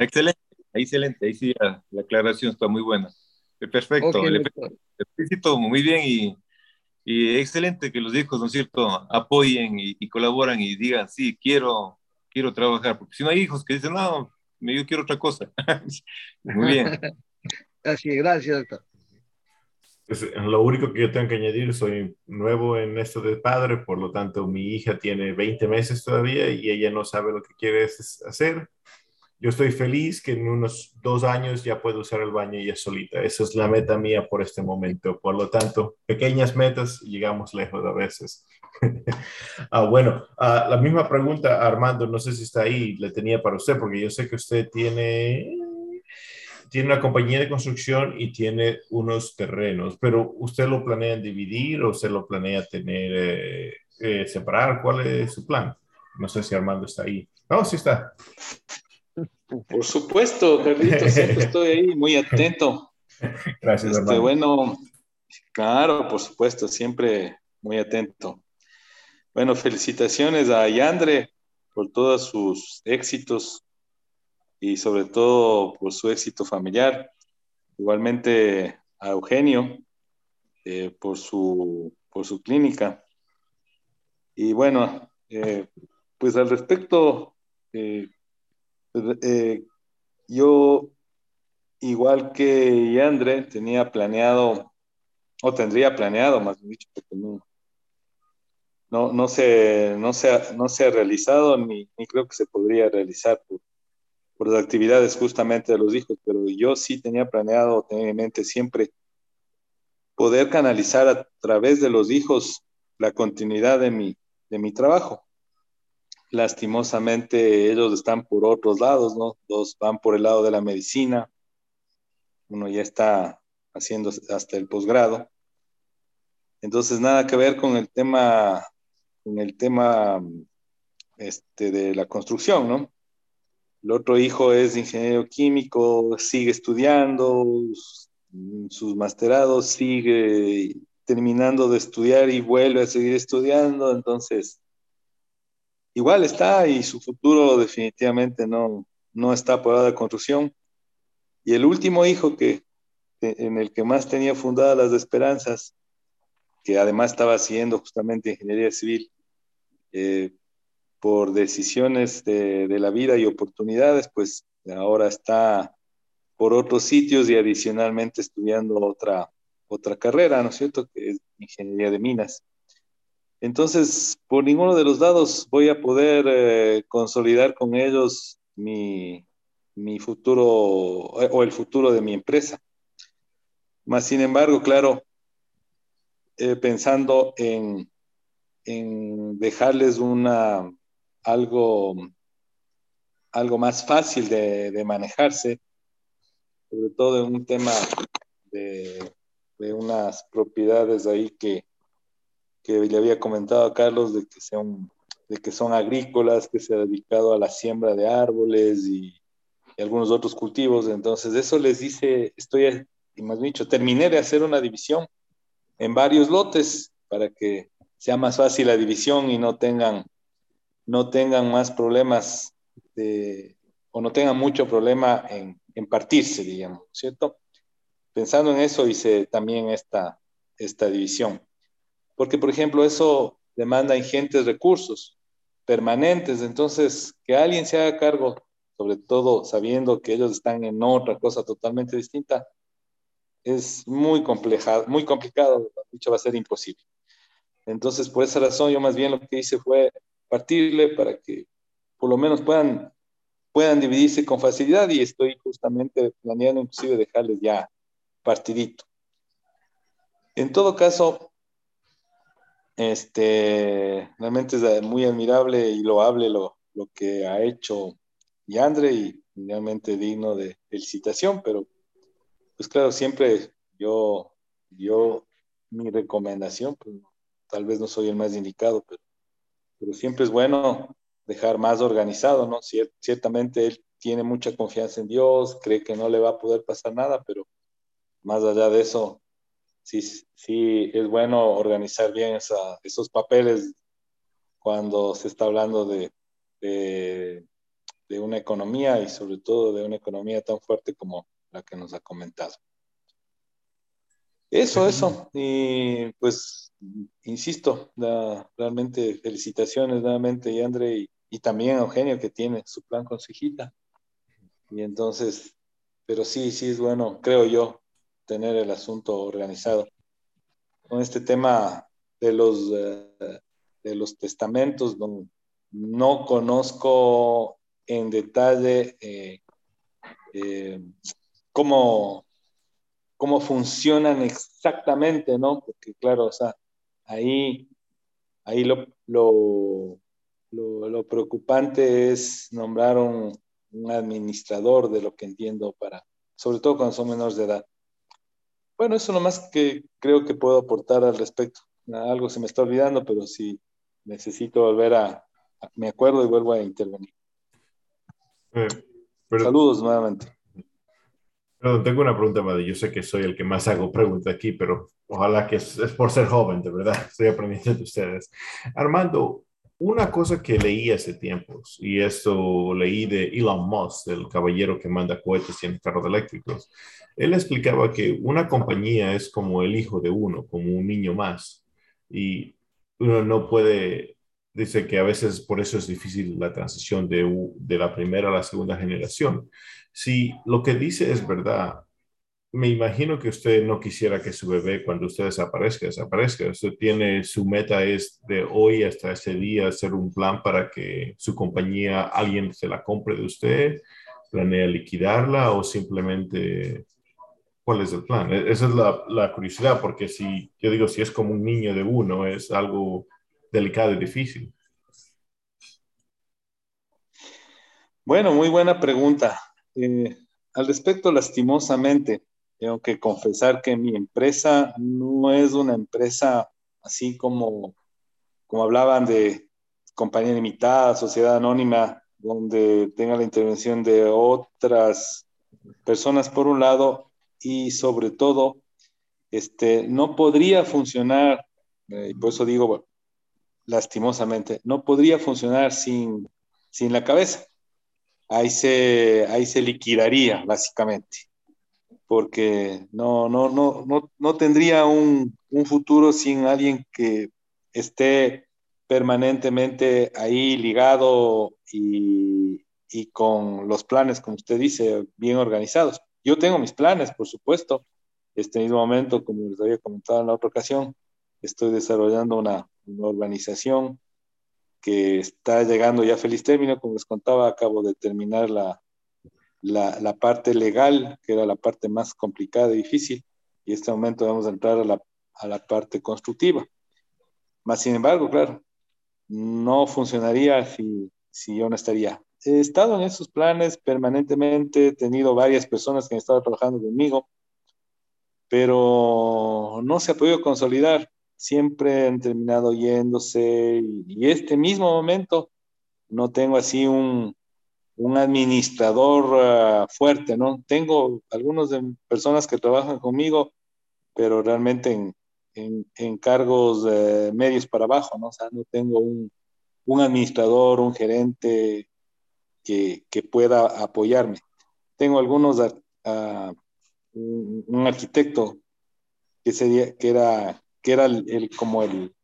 excelente, excelente, ahí sí la, aclaración está muy buena. Perfecto, felicito muy bien y, y, excelente que los hijos, ¿no es cierto?, apoyen y, y, colaboran y digan, sí, quiero, quiero trabajar, porque si no hay hijos que dicen, no, yo quiero otra cosa. muy bien. Así gracias, doctor. Pues, lo único que yo tengo que añadir, soy nuevo en esto de padre, por lo tanto mi hija tiene 20 meses todavía y ella no sabe lo que quiere hacer yo estoy feliz que en unos dos años ya puedo usar el baño ella solita. Esa es la meta mía por este momento. Por lo tanto, pequeñas metas, llegamos lejos a veces. ah, bueno, ah, la misma pregunta, Armando, no sé si está ahí, le tenía para usted, porque yo sé que usted tiene, tiene una compañía de construcción y tiene unos terrenos, pero ¿usted lo planea dividir o usted lo planea tener, eh, eh, separar? ¿Cuál es su plan? No sé si Armando está ahí. No, sí está. Por supuesto, Carlitos, siempre estoy ahí muy atento. Gracias, este, Bueno, claro, por supuesto, siempre muy atento. Bueno, felicitaciones a Yandre por todos sus éxitos y sobre todo por su éxito familiar. Igualmente a Eugenio eh, por, su, por su clínica. Y bueno, eh, pues al respecto, eh, eh, yo, igual que Yandre, tenía planeado, o tendría planeado, más bien dicho, porque no, no, no, se, no, se, no se ha realizado ni, ni creo que se podría realizar por, por, las actividades justamente de los hijos, pero yo sí tenía planeado, tenía en mente siempre poder canalizar a través de los hijos la continuidad de mi, de mi trabajo lastimosamente ellos están por otros lados, ¿no? Dos van por el lado de la medicina, uno ya está haciendo hasta el posgrado. Entonces, nada que ver con el tema, con el tema este, de la construcción, ¿no? El otro hijo es ingeniero químico, sigue estudiando, sus masterados, sigue terminando de estudiar y vuelve a seguir estudiando, entonces igual está y su futuro definitivamente no, no está por la construcción. Y el último hijo que, en el que más tenía fundadas las esperanzas, que además estaba haciendo justamente ingeniería civil, eh, por decisiones de, de, la vida y oportunidades, pues ahora está por otros sitios y adicionalmente estudiando otra, otra carrera, ¿no es cierto? Que es ingeniería de minas. Entonces, por ninguno de los lados voy a poder eh, consolidar con ellos mi, futuro o el futuro de mi empresa. Más sin embargo, claro, eh, pensando en, dejarles una, algo, algo más fácil de, manejarse, sobre todo en un tema de, de unas propiedades ahí que, que le había comentado a Carlos de que, son, de que son agrícolas, que se ha dedicado a la siembra de árboles y, algunos otros cultivos. Entonces, eso les dice, estoy, y más dicho, terminé de hacer una división en varios lotes para que sea más fácil la división y no tengan, no tengan más problemas de, o no tengan mucho problema en, en partirse, digamos, ¿cierto? Pensando en eso hice también esta, esta división porque por ejemplo eso demanda ingentes recursos permanentes, entonces que alguien se haga cargo, sobre todo sabiendo que ellos están en otra cosa totalmente distinta, es muy compleja, muy complicado, dicho va a ser imposible. Entonces, por esa razón, yo más bien lo que hice fue partirle para que por lo menos puedan, puedan dividirse con facilidad y estoy justamente planeando inclusive dejarles ya partidito. En todo caso, Este, realmente es muy admirable y loable lo, lo que ha hecho Yandre y realmente digno de felicitación, pero pues claro, siempre yo, yo, mi recomendación, pues tal vez no soy el más indicado, pero, pero siempre es bueno dejar más organizado, ¿no? ciertamente él tiene mucha confianza en Dios, cree que no le va a poder pasar nada, pero más allá de eso, sí, sí es bueno organizar bien esos papeles cuando se está hablando de, de, de, una economía y sobre todo de una economía tan fuerte como la que nos ha comentado. Eso, eso. Y pues, insisto, realmente felicitaciones nuevamente, y André, y, y también a Eugenio que tiene su plan con su hijita. Y entonces, pero sí, sí es bueno, creo yo, tener el asunto organizado. Con este tema de los, eh, de los testamentos, no, no, conozco en detalle eh, eh, cómo, cómo funcionan exactamente, ¿no? Porque claro, o sea, ahí, ahí lo, lo, lo preocupante es nombrar un, un administrador de lo que entiendo para, sobre todo cuando son menores de edad. Bueno, eso nomás que creo que puedo aportar al respecto. Algo se me está olvidando, pero sí necesito volver a, me acuerdo y vuelvo a intervenir. Eh, Saludos nuevamente. tengo una pregunta, Madre. Yo sé que soy el que más hago preguntas aquí, pero ojalá que es, es por ser joven, de verdad. Estoy aprendiendo de ustedes. Armando, una cosa que leí hace tiempos, y esto leí de Elon Musk, el caballero que manda cohetes y en carros eléctricos, él explicaba que una compañía es como el hijo de uno, como un niño más, y uno no puede, dice que a veces por eso es difícil la transición de, de la primera a la segunda generación. Si lo que dice es verdad, me imagino que usted no quisiera que su bebé cuando usted desaparezca, desaparezca. Usted tiene, su meta es de hoy hasta ese día hacer un plan para que su compañía, alguien se la compre de usted, planea liquidarla o simplemente, ¿cuál es el plan? E, esa es la, curiosidad, porque si, yo digo, si es como un niño de uno, es algo delicado y difícil. Bueno, muy buena pregunta. Eh, al respecto, lastimosamente, tengo que confesar que mi empresa no es una empresa así como, como hablaban de compañía limitada, sociedad anónima, donde tenga la intervención de otras personas por un lado y sobre todo, este, no podría funcionar, eh, y por eso digo lastimosamente, no podría funcionar sin, sin la cabeza. Ahí se, ahí se liquidaría, básicamente porque no, no, no, no, no tendría un, un, futuro sin alguien que esté permanentemente ahí ligado y, y, con los planes, como usted dice, bien organizados. Yo tengo mis planes, por supuesto. Este mismo momento, como les había comentado en la otra ocasión, estoy desarrollando una, una organización que está llegando ya a feliz término. Como les contaba, acabo de terminar la, la, la, parte legal, que era la parte más complicada y difícil, y en este momento vamos a entrar a la, a la parte constructiva. Más sin embargo, claro, no funcionaría si, si yo no estaría. He estado en esos planes permanentemente, he tenido varias personas que han estado trabajando conmigo, pero no se ha podido consolidar. Siempre han terminado yéndose y, y este mismo momento no tengo así un, un administrador ah, fuerte, ¿no? Tengo algunas personas que trabajan conmigo, pero realmente en, en, cargos medios para abajo, ¿no? O sea, no tengo un, un administrador, un gerente que, que, pueda apoyarme. Tengo algunos, uh, un, un, arquitecto que sería, que era, que era el, como el,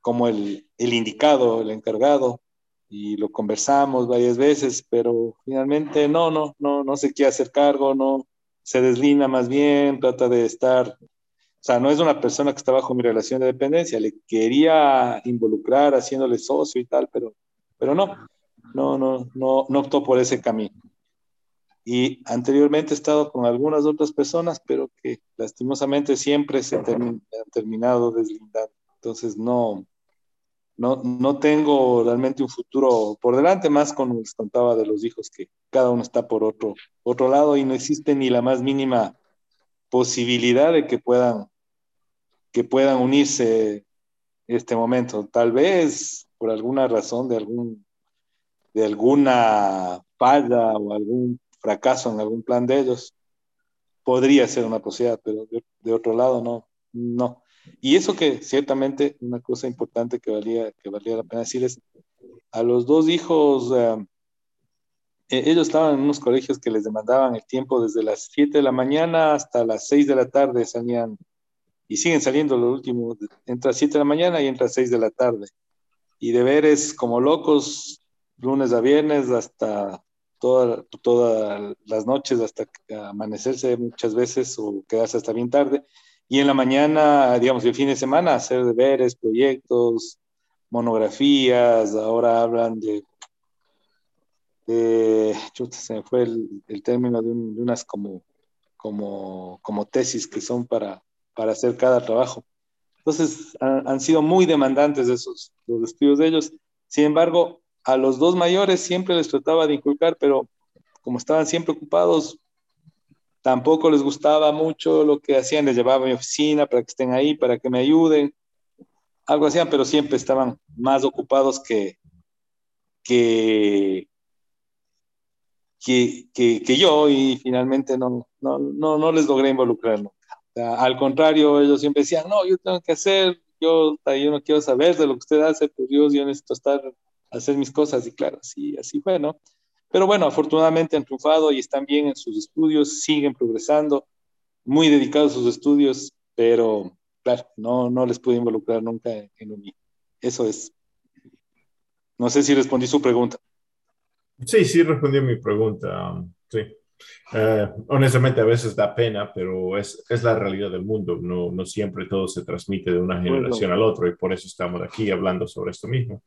como el, el indicado, el encargado, y lo conversamos varias veces, pero finalmente no, no, no, no se quiere hacer cargo, no, se deslina más bien, trata de estar, o sea, no es una persona que está bajo mi relación de dependencia, le quería involucrar haciéndole socio y tal, pero, pero no, no, no, no, no optó por ese camino. Y anteriormente he estado con algunas otras personas, pero que lastimosamente siempre se han terminado deslindando. Entonces no, no, no tengo realmente un futuro por delante, más con les contaba de los hijos que cada uno está por otro, otro lado y no existe ni la más mínima posibilidad de que puedan, que puedan unirse este momento. Tal vez por alguna razón de algún de alguna falla o algún fracaso en algún plan de ellos, podría ser una posibilidad, pero de, otro lado no, no. Y eso que ciertamente una cosa importante que valía, que valía la pena decir es, a los dos hijos, eh, e, ellos estaban en unos colegios que les demandaban el tiempo desde las 7 de la mañana hasta las 6 de la tarde, salían y siguen saliendo los últimos, entre 7 de la mañana y entre 6 de la tarde. Y deberes como locos, lunes a viernes hasta todas toda las noches, hasta amanecerse muchas veces o quedarse hasta bien tarde. Y en la mañana, digamos, el fin de semana, hacer deberes, proyectos, monografías, ahora hablan de, de se me fue el, el término de, unas como, como, como tesis que son para, para hacer cada trabajo. Entonces, han, sido muy demandantes esos, los estudios de ellos. Sin embargo, a los dos mayores siempre les trataba de inculcar, pero como estaban siempre ocupados, tampoco les gustaba mucho lo que hacían, les llevaba a mi oficina para que estén ahí, para que me ayuden, algo hacían, pero siempre estaban más ocupados que, que, que, yo y finalmente no, no, no, no les logré involucrar al contrario, ellos siempre decían, no, yo tengo que hacer, yo, yo no quiero saber de lo que usted hace, pues Dios, yo necesito estar, hacer mis cosas, y claro, así, así fue, ¿no? Pero bueno, afortunadamente han triunfado y están bien en sus estudios, siguen progresando, muy dedicados a sus estudios, pero claro, no, no les pude involucrar nunca en, un Eso es. No sé si respondí su pregunta. Sí, sí respondí a mi pregunta. Sí. Eh, honestamente, a veces da pena, pero es, es la realidad del mundo. No, no, siempre todo se transmite de una generación al otro y por eso estamos aquí hablando sobre esto mismo.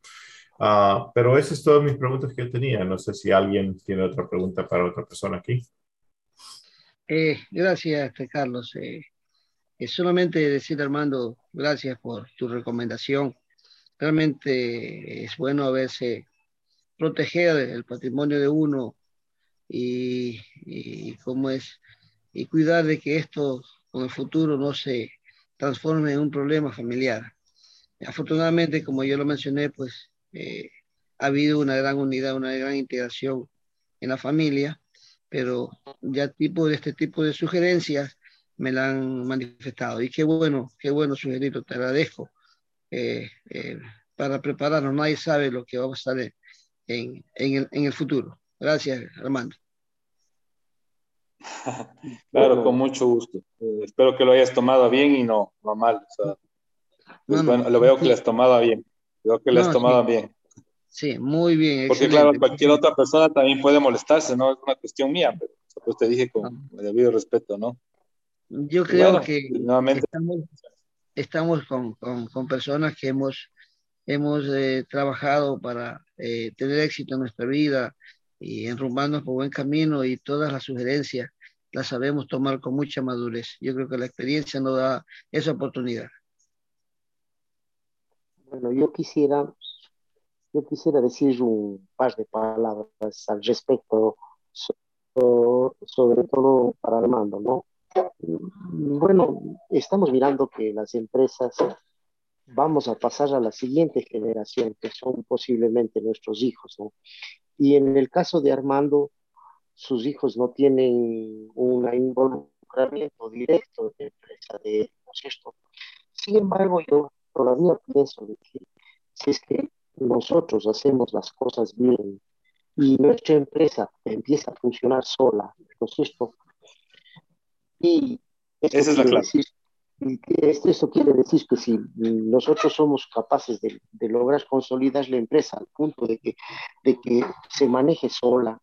Uh, pero esas son todas mis preguntas que yo tenía. No sé si alguien tiene otra pregunta para otra persona aquí. Eh, gracias, Carlos. Eh, solamente decir, Armando, gracias por tu recomendación. Realmente es bueno haberse proteger el patrimonio de uno y, y cómo es, y cuidar de que esto con el futuro no se transforme en un problema familiar. Afortunadamente, como yo lo mencioné, pues eh, ha habido una gran unidad, una gran integración en la familia, pero ya tipo de este tipo de sugerencias me la han manifestado. Y qué bueno, qué bueno sugerirlo, te agradezco. Eh, eh, para prepararnos, nadie sabe lo que va a pasar en, en, el, en el futuro. Gracias, Armando. claro, con mucho gusto. Eh, espero que lo hayas tomado bien y no, no mal. Pues bueno, lo veo que lo has tomado bien. Veo que lo has tomado bien. Sí, muy bien. Porque claro, cualquier otra persona también puede molestarse, ¿no? Es una cuestión mía, pero pues te dije con debido respeto, ¿no? Yo creo que estamos, con, con, con, personas que hemos, hemos eh, trabajado para eh, tener éxito en nuestra vida, y enrumbarnos por buen camino y todas las sugerencias las sabemos tomar con mucha madurez. Yo creo que la experiencia nos da esa oportunidad. Bueno, yo quisiera, yo quisiera decir un par de palabras al respecto, sobre todo para Armando, ¿no? Bueno, estamos mirando que las empresas vamos a pasar a la siguiente generación, que son posiblemente nuestros hijos, ¿no? Y en el caso de Armando, sus hijos no tienen un involucramiento directo de empresa de ¿no Sin embargo, yo todavía pienso de que si es que nosotros hacemos las cosas bien y nuestra empresa empieza a funcionar sola, ¿no es cierto? Y esa es la clase. Esto, esto, quiere decir que si nosotros somos capaces de, de, lograr consolidar la empresa al punto de que, de que se maneje sola,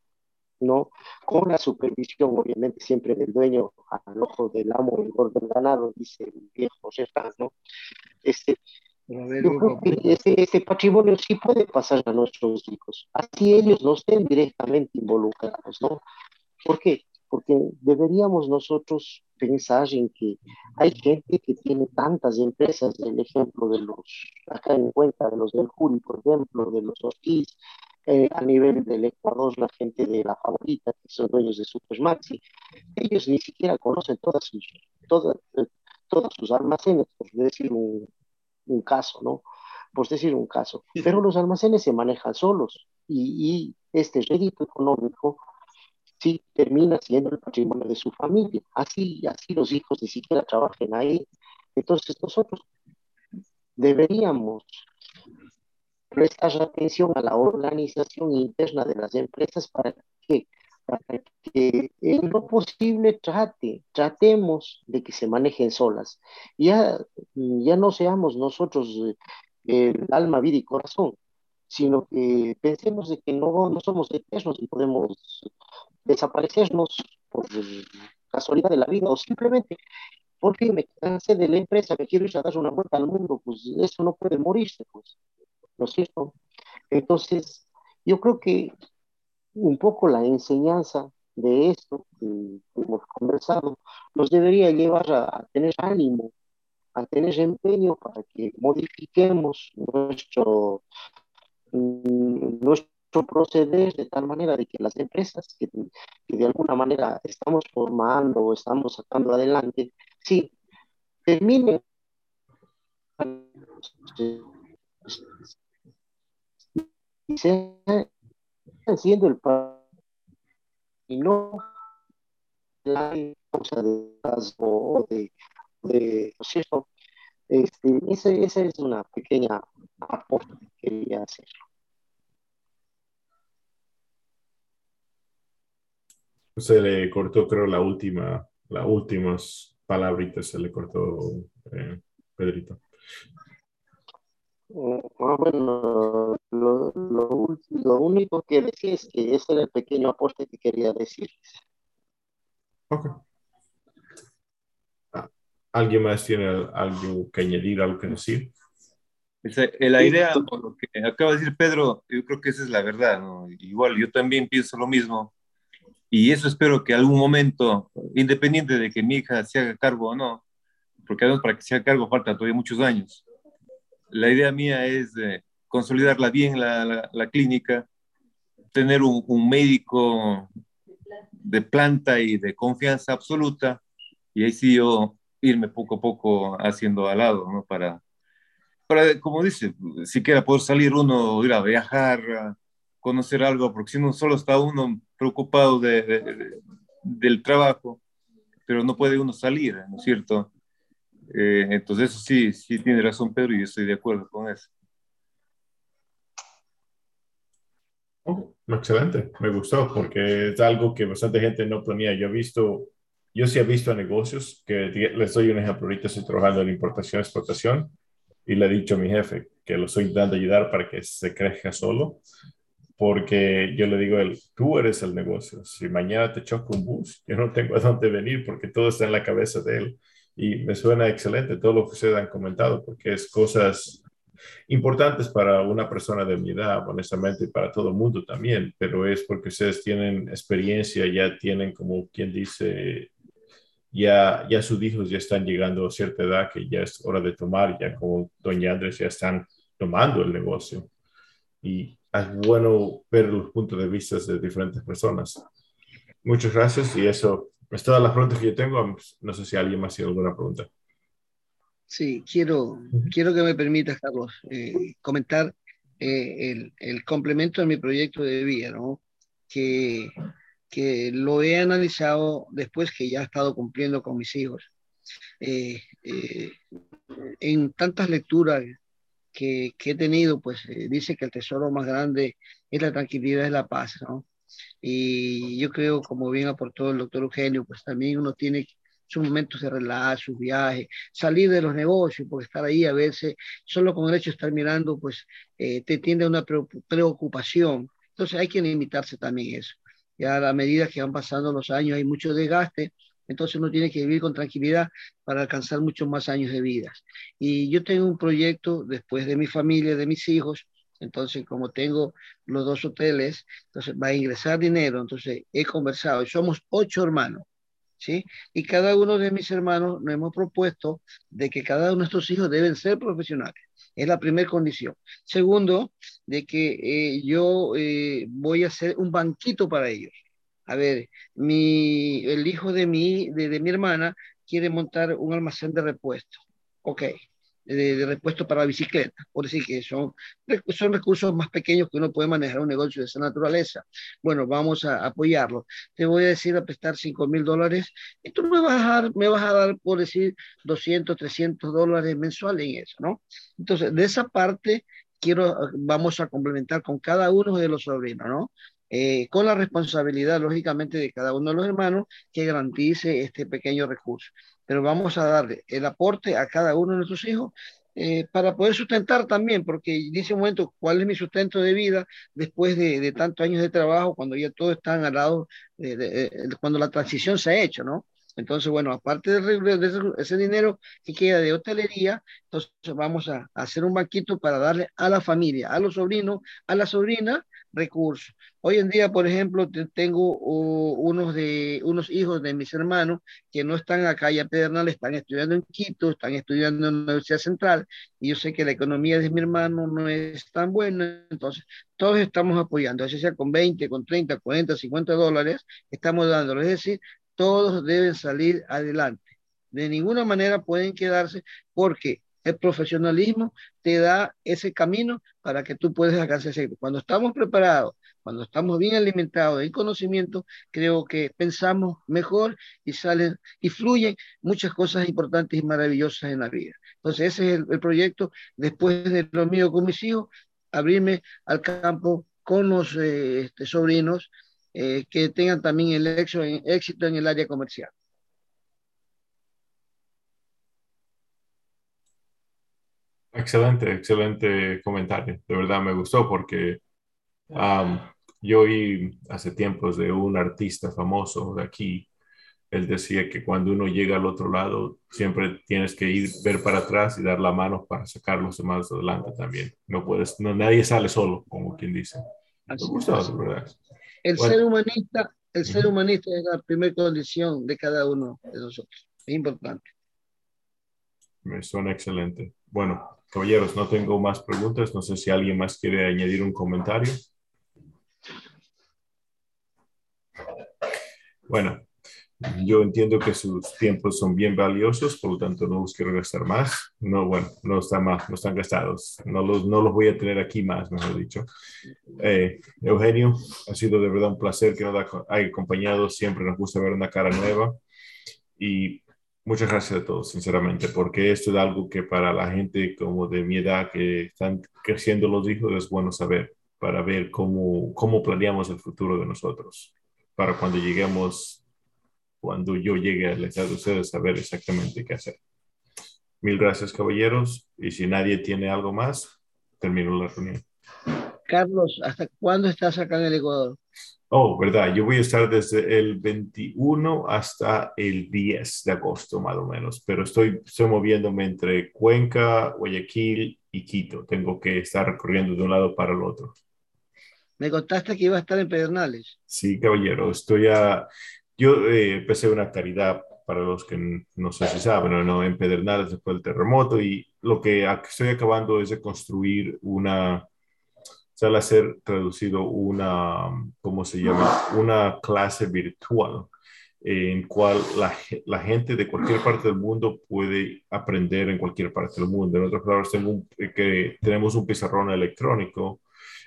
¿no? Con la supervisión, obviamente, siempre del dueño al ojo del amo y del ganado, dice el viejo Sertán, ¿no? Este, yo creo que ese, ese, patrimonio sí puede pasar a nuestros hijos, así ellos no estén directamente involucrados, ¿no? ¿Por qué? Porque deberíamos nosotros pensar en que hay gente que tiene tantas empresas, el ejemplo de los, acá en cuenta de los del Juri, por ejemplo, de los Ortiz, eh, a nivel del Ecuador, la gente de la favorita, que son dueños de Supermaxi, ellos ni siquiera conocen todas sus, todas, eh, todas sus almacenes, por decir un, un caso, ¿no? Por decir un caso. Pero los almacenes se manejan solos y, y este rédito económico sí termina siendo el patrimonio de su familia. Así, así los hijos ni siquiera trabajen ahí. Entonces nosotros deberíamos prestar atención a la organización interna de las empresas para que, para que en lo posible trate, tratemos de que se manejen solas. Ya, ya no seamos nosotros eh, el alma, vida y corazón, sino que pensemos de que no, no somos eternos y podemos desaparecernos por casualidad de la vida o simplemente porque me cansé de la empresa, me quiero ir a dar una vuelta al mundo, pues eso no puede morirse, pues, ¿no es cierto? Entonces, yo creo que un poco la enseñanza de esto que, hemos conversado nos debería llevar a, tener ánimo, a tener empeño para que modifiquemos nuestro, mm, nuestro proceder de tal manera de que las empresas que, de alguna manera estamos formando o estamos sacando adelante, sí, terminen siendo el y no la causa de o de, de ¿cierto? Este, esa, esa es una pequeña aporte que quería hacer. Se le cortó, creo, la última, las últimas palabritas se le cortó, eh, Pedrito. Ah, bueno, lo, lo, único que decía es que ese era el pequeño aporte que quería decir. Ok. Ah, ¿Alguien más tiene algo que añadir, algo que decir? La idea, por lo que acaba de decir Pedro, yo creo que esa es la verdad. Igual yo también pienso lo mismo. Y eso espero que algún momento, independiente de que mi hija se haga cargo o no, porque además para que se haga cargo falta todavía muchos años. La idea mía es consolidarla bien la, la, clínica, tener un, médico de planta y de confianza absoluta, y ahí sí yo irme poco a poco haciendo al lado, ¿no? Para, para como dice, siquiera poder salir uno, ir a viajar, conocer algo, porque si no solo está uno preocupado de, del trabajo, pero no puede uno salir, ¿no es cierto? Eh, entonces sí, sí tiene razón Pedro y yo estoy de acuerdo con eso. Oh, excelente, me gustó porque es algo que bastante gente no planea. Yo he visto, yo sí he visto negocios que les doy un ejemplo. Ahorita estoy trabajando en importación exportación y le he dicho a mi jefe que lo estoy intentando ayudar para que se crezca solo porque yo le digo a él, tú eres el negocio. Si mañana te choca un bus, yo no tengo a dónde venir porque todo está en la cabeza de él. Y me suena excelente todo lo que ustedes han comentado, porque es cosas importantes para una persona de mi edad, honestamente, y para todo el mundo también, pero es porque ustedes tienen experiencia, ya tienen, como quien dice, ya, ya sus hijos ya están llegando a cierta edad que ya es hora de tomar, ya como doña Andrés ya están tomando el negocio. Y es bueno ver los puntos de vista de diferentes personas. Muchas gracias y eso es todas las preguntas que yo tengo. No sé si alguien más tiene alguna pregunta. Sí, quiero, quiero que me permitas, Carlos, eh, comentar eh, el, el, complemento de mi proyecto de vida, ¿no? Que, que lo he analizado después que ya he estado cumpliendo con mis hijos. Eh, en tantas lecturas que, he tenido, pues eh, dice que el tesoro más grande es la tranquilidad, es la paz, ¿no? Y yo creo, como bien aportó el doctor Eugenio, pues también uno tiene sus momentos de relajar, sus viajes, salir de los negocios, porque estar ahí a veces, solo con el hecho de estar mirando, pues eh, te tiende a una preocupación. Entonces hay que limitarse también eso. Ya a medida que van pasando los años hay mucho desgaste, entonces uno tiene que vivir con tranquilidad para alcanzar muchos más años de vida. Y yo tengo un proyecto después de mi familia, de mis hijos, entonces como tengo los dos hoteles, entonces va a ingresar dinero, entonces he conversado, somos ocho hermanos, ¿sí? Y cada uno de mis hermanos nos hemos propuesto de que cada uno de nuestros hijos deben ser profesionales. Es la primera condición. Segundo, de que eh, yo eh, voy a hacer un banquito para ellos. A ver, mi, el hijo de mi, de, de mi hermana quiere montar un almacén de repuestos. Ok, de, repuesto para bicicleta, por decir que son, son recursos más pequeños que uno puede manejar un negocio de esa naturaleza. Bueno, vamos a apoyarlo. Te voy a decir a prestar 5 mil dólares y tú me vas, a dar, me vas a dar, por decir, 200, 300 dólares mensuales en eso, ¿no? Entonces, de esa parte quiero, vamos a complementar con cada uno de los sobrinos, ¿no? Eh, con la responsabilidad, lógicamente, de cada uno de los hermanos que garantice este pequeño recurso pero vamos a darle el aporte a cada uno de nuestros hijos eh, para poder sustentar también, porque dice un momento, ¿cuál es mi sustento de vida después de, de tantos años de trabajo, cuando ya todos están al lado, de, cuando la transición se ha hecho, ¿no? Entonces, bueno, aparte de, ese dinero que queda de hotelería, entonces vamos a, hacer un banquito para darle a la familia, a los sobrinos, a la sobrina, recursos. Hoy en día, por ejemplo, tengo unos, de, unos hijos de mis hermanos que no están acá ya Pedernal, están estudiando en Quito, están estudiando en la Universidad Central, y yo sé que la economía de mi hermano no es tan buena, entonces todos estamos apoyando, ya sea con 20, con 30, 40, 50 dólares, estamos dándolo. Es decir, todos deben salir adelante. De ninguna manera pueden quedarse porque el profesionalismo te da ese camino para que tú puedas alcanzar ese Cuando estamos preparados, cuando estamos bien alimentados en conocimiento, creo que pensamos mejor y salen y fluyen muchas cosas importantes y maravillosas en la vida. Entonces ese es el, proyecto, después de lo mío con mis hijos, abrirme al campo con los eh, este, sobrinos eh, que tengan también el éxito en el área comercial. Excelente, excelente comentario. De verdad me gustó porque yo oí hace tiempos de un artista famoso de aquí. Él decía que cuando uno llega al otro lado, siempre tienes que ir, ver para atrás y dar la mano para sacar los demás adelante también. No puedes, no, nadie sale solo, como quien dice. me gustó, ¿verdad? El ser humanista, el ser humanista es la primera condición de cada uno de nosotros. Es importante. Me suena excelente. Bueno, Caballeros, no tengo más preguntas. No sé si alguien más quiere añadir un comentario. Bueno, yo entiendo que sus tiempos son bien valiosos, por lo tanto no los quiero gastar más. No, bueno, no están más, no están gastados. No los, no los voy a tener aquí más, mejor dicho. Eh, Eugenio, ha sido de verdad un placer que nos haya acompañado. Siempre nos gusta ver una cara nueva. Y Muchas gracias a todos, sinceramente, porque esto es algo que para la gente como de mi edad que están creciendo los hijos es bueno saber, para ver cómo, cómo planeamos el futuro de nosotros, para cuando lleguemos, cuando yo llegue a la edad de ustedes, saber exactamente qué hacer. Mil gracias, caballeros, y si nadie tiene algo más, termino la reunión. Carlos, ¿hasta cuándo estás acá en el Ecuador? Oh, verdad, yo voy a estar desde el 21 hasta el 10 de agosto, más o menos, pero estoy, estoy moviéndome entre Cuenca, Guayaquil y Quito. Tengo que estar recorriendo de un lado para el otro. Me contaste que iba a estar en Pedernales. Sí, caballero, estoy a... Yo eh, empecé una caridad para los que no sé si saben o no, en Pedernales después del terremoto y lo que estoy acabando es de construir una sale ser traducido una, ¿cómo se llama? Una clase virtual en cual la, gente de cualquier parte del mundo puede aprender en cualquier parte del mundo. En otras palabras, eh, tenemos un pizarrón electrónico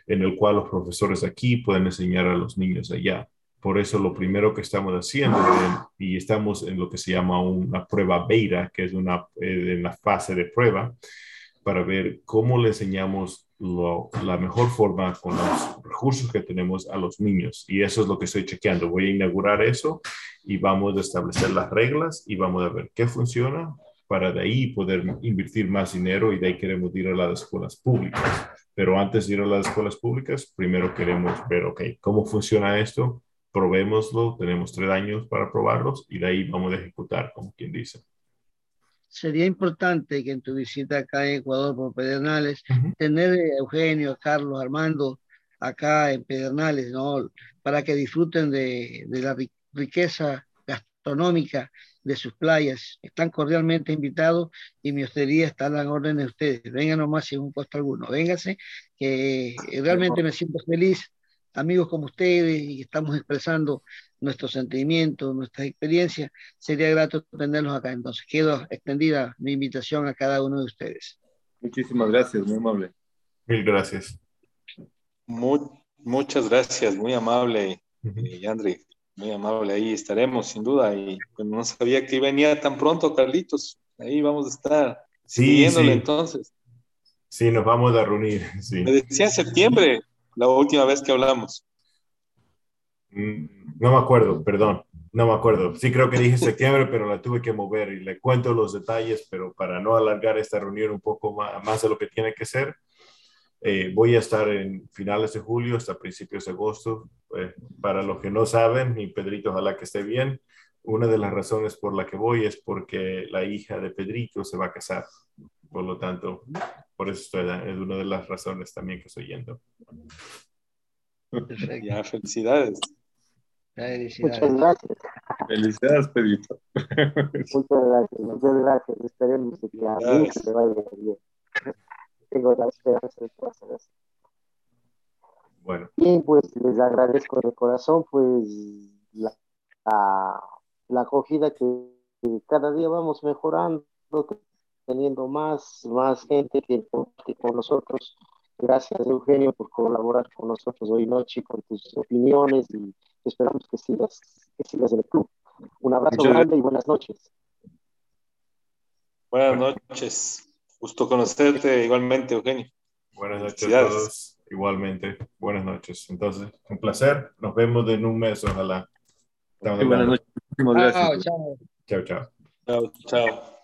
en el cual los profesores aquí pueden enseñar a los niños allá. Por eso lo primero que estamos haciendo, y estamos en lo que se llama una prueba beta, que es una, eh, en la fase de prueba, para ver cómo le enseñamos la mejor forma con los recursos que tenemos a los niños. Y eso es lo que estoy chequeando. Voy a inaugurar eso y vamos a establecer las reglas y vamos a ver qué funciona para de ahí poder invertir más dinero y de ahí queremos ir a las escuelas públicas. Pero antes de ir a las escuelas públicas, primero queremos ver, ok, ¿cómo funciona esto? Probémoslo, tenemos tres años para probarlos y de ahí vamos a ejecutar, como quien dice sería importante que en tu visita acá en Ecuador por Pedernales, tener a Eugenio, Carlos, Armando acá en Pedernales, ¿no? Para que disfruten de, de la riqueza gastronómica de sus playas. Están cordialmente invitados y mi hostería está a la orden de ustedes. Vengan nomás sin un costo alguno. Vénganse, que realmente me siento feliz. Amigos como ustedes y estamos expresando nuestros sentimientos, nuestras experiencias, sería grato tenerlos acá. Entonces, quedo extendida mi invitación a cada uno de ustedes. Muchísimas gracias, muy amable. Mil gracias. muchas gracias, muy amable, Yandri. Muy amable, ahí estaremos sin duda. Y pues, no sabía que venía tan pronto, Carlitos. Ahí vamos a estar siguiéndole entonces. Sí, nos vamos a reunir. Sí. Me decía en septiembre, la última vez que hablamos. Mm, no me acuerdo, perdón, no me acuerdo. Sí creo que dije septiembre, pero la tuve que mover y le cuento los detalles, pero para no alargar esta reunión un poco más, más de lo que tiene que ser, eh, voy a estar en finales de julio hasta principios de agosto. Eh, para los que no saben, mi Pedrito, ojalá que esté bien. Una de las razones por la que voy es porque la hija de Pedrito se va a casar. Por lo tanto, por eso estoy, es una de las razones también que estoy yendo. Ya, felicidades. Muchas gracias. Felicidades, Pedrito. Muchas gracias, muchas gracias. Esperemos que a mí se vaya bien tengo la esperanza de que hacer eso. Bueno. Bien, pues les agradezco de corazón, pues la, la, acogida que, cada día vamos mejorando, teniendo más, más gente que, con nosotros. Gracias, Eugenio, por colaborar con nosotros hoy noche, con tus opiniones y esperamos que sigas, que sigas en el club. Un abrazo grande y buenas noches. Buenas noches. Gusto conocerte igualmente, Eugenio. Buenas noches a todos. Igualmente, buenas noches. Entonces, un placer. Nos vemos en un mes, ojalá. buenas noches. Muchísimas gracias. chao. Chao, chao. Chao, chao.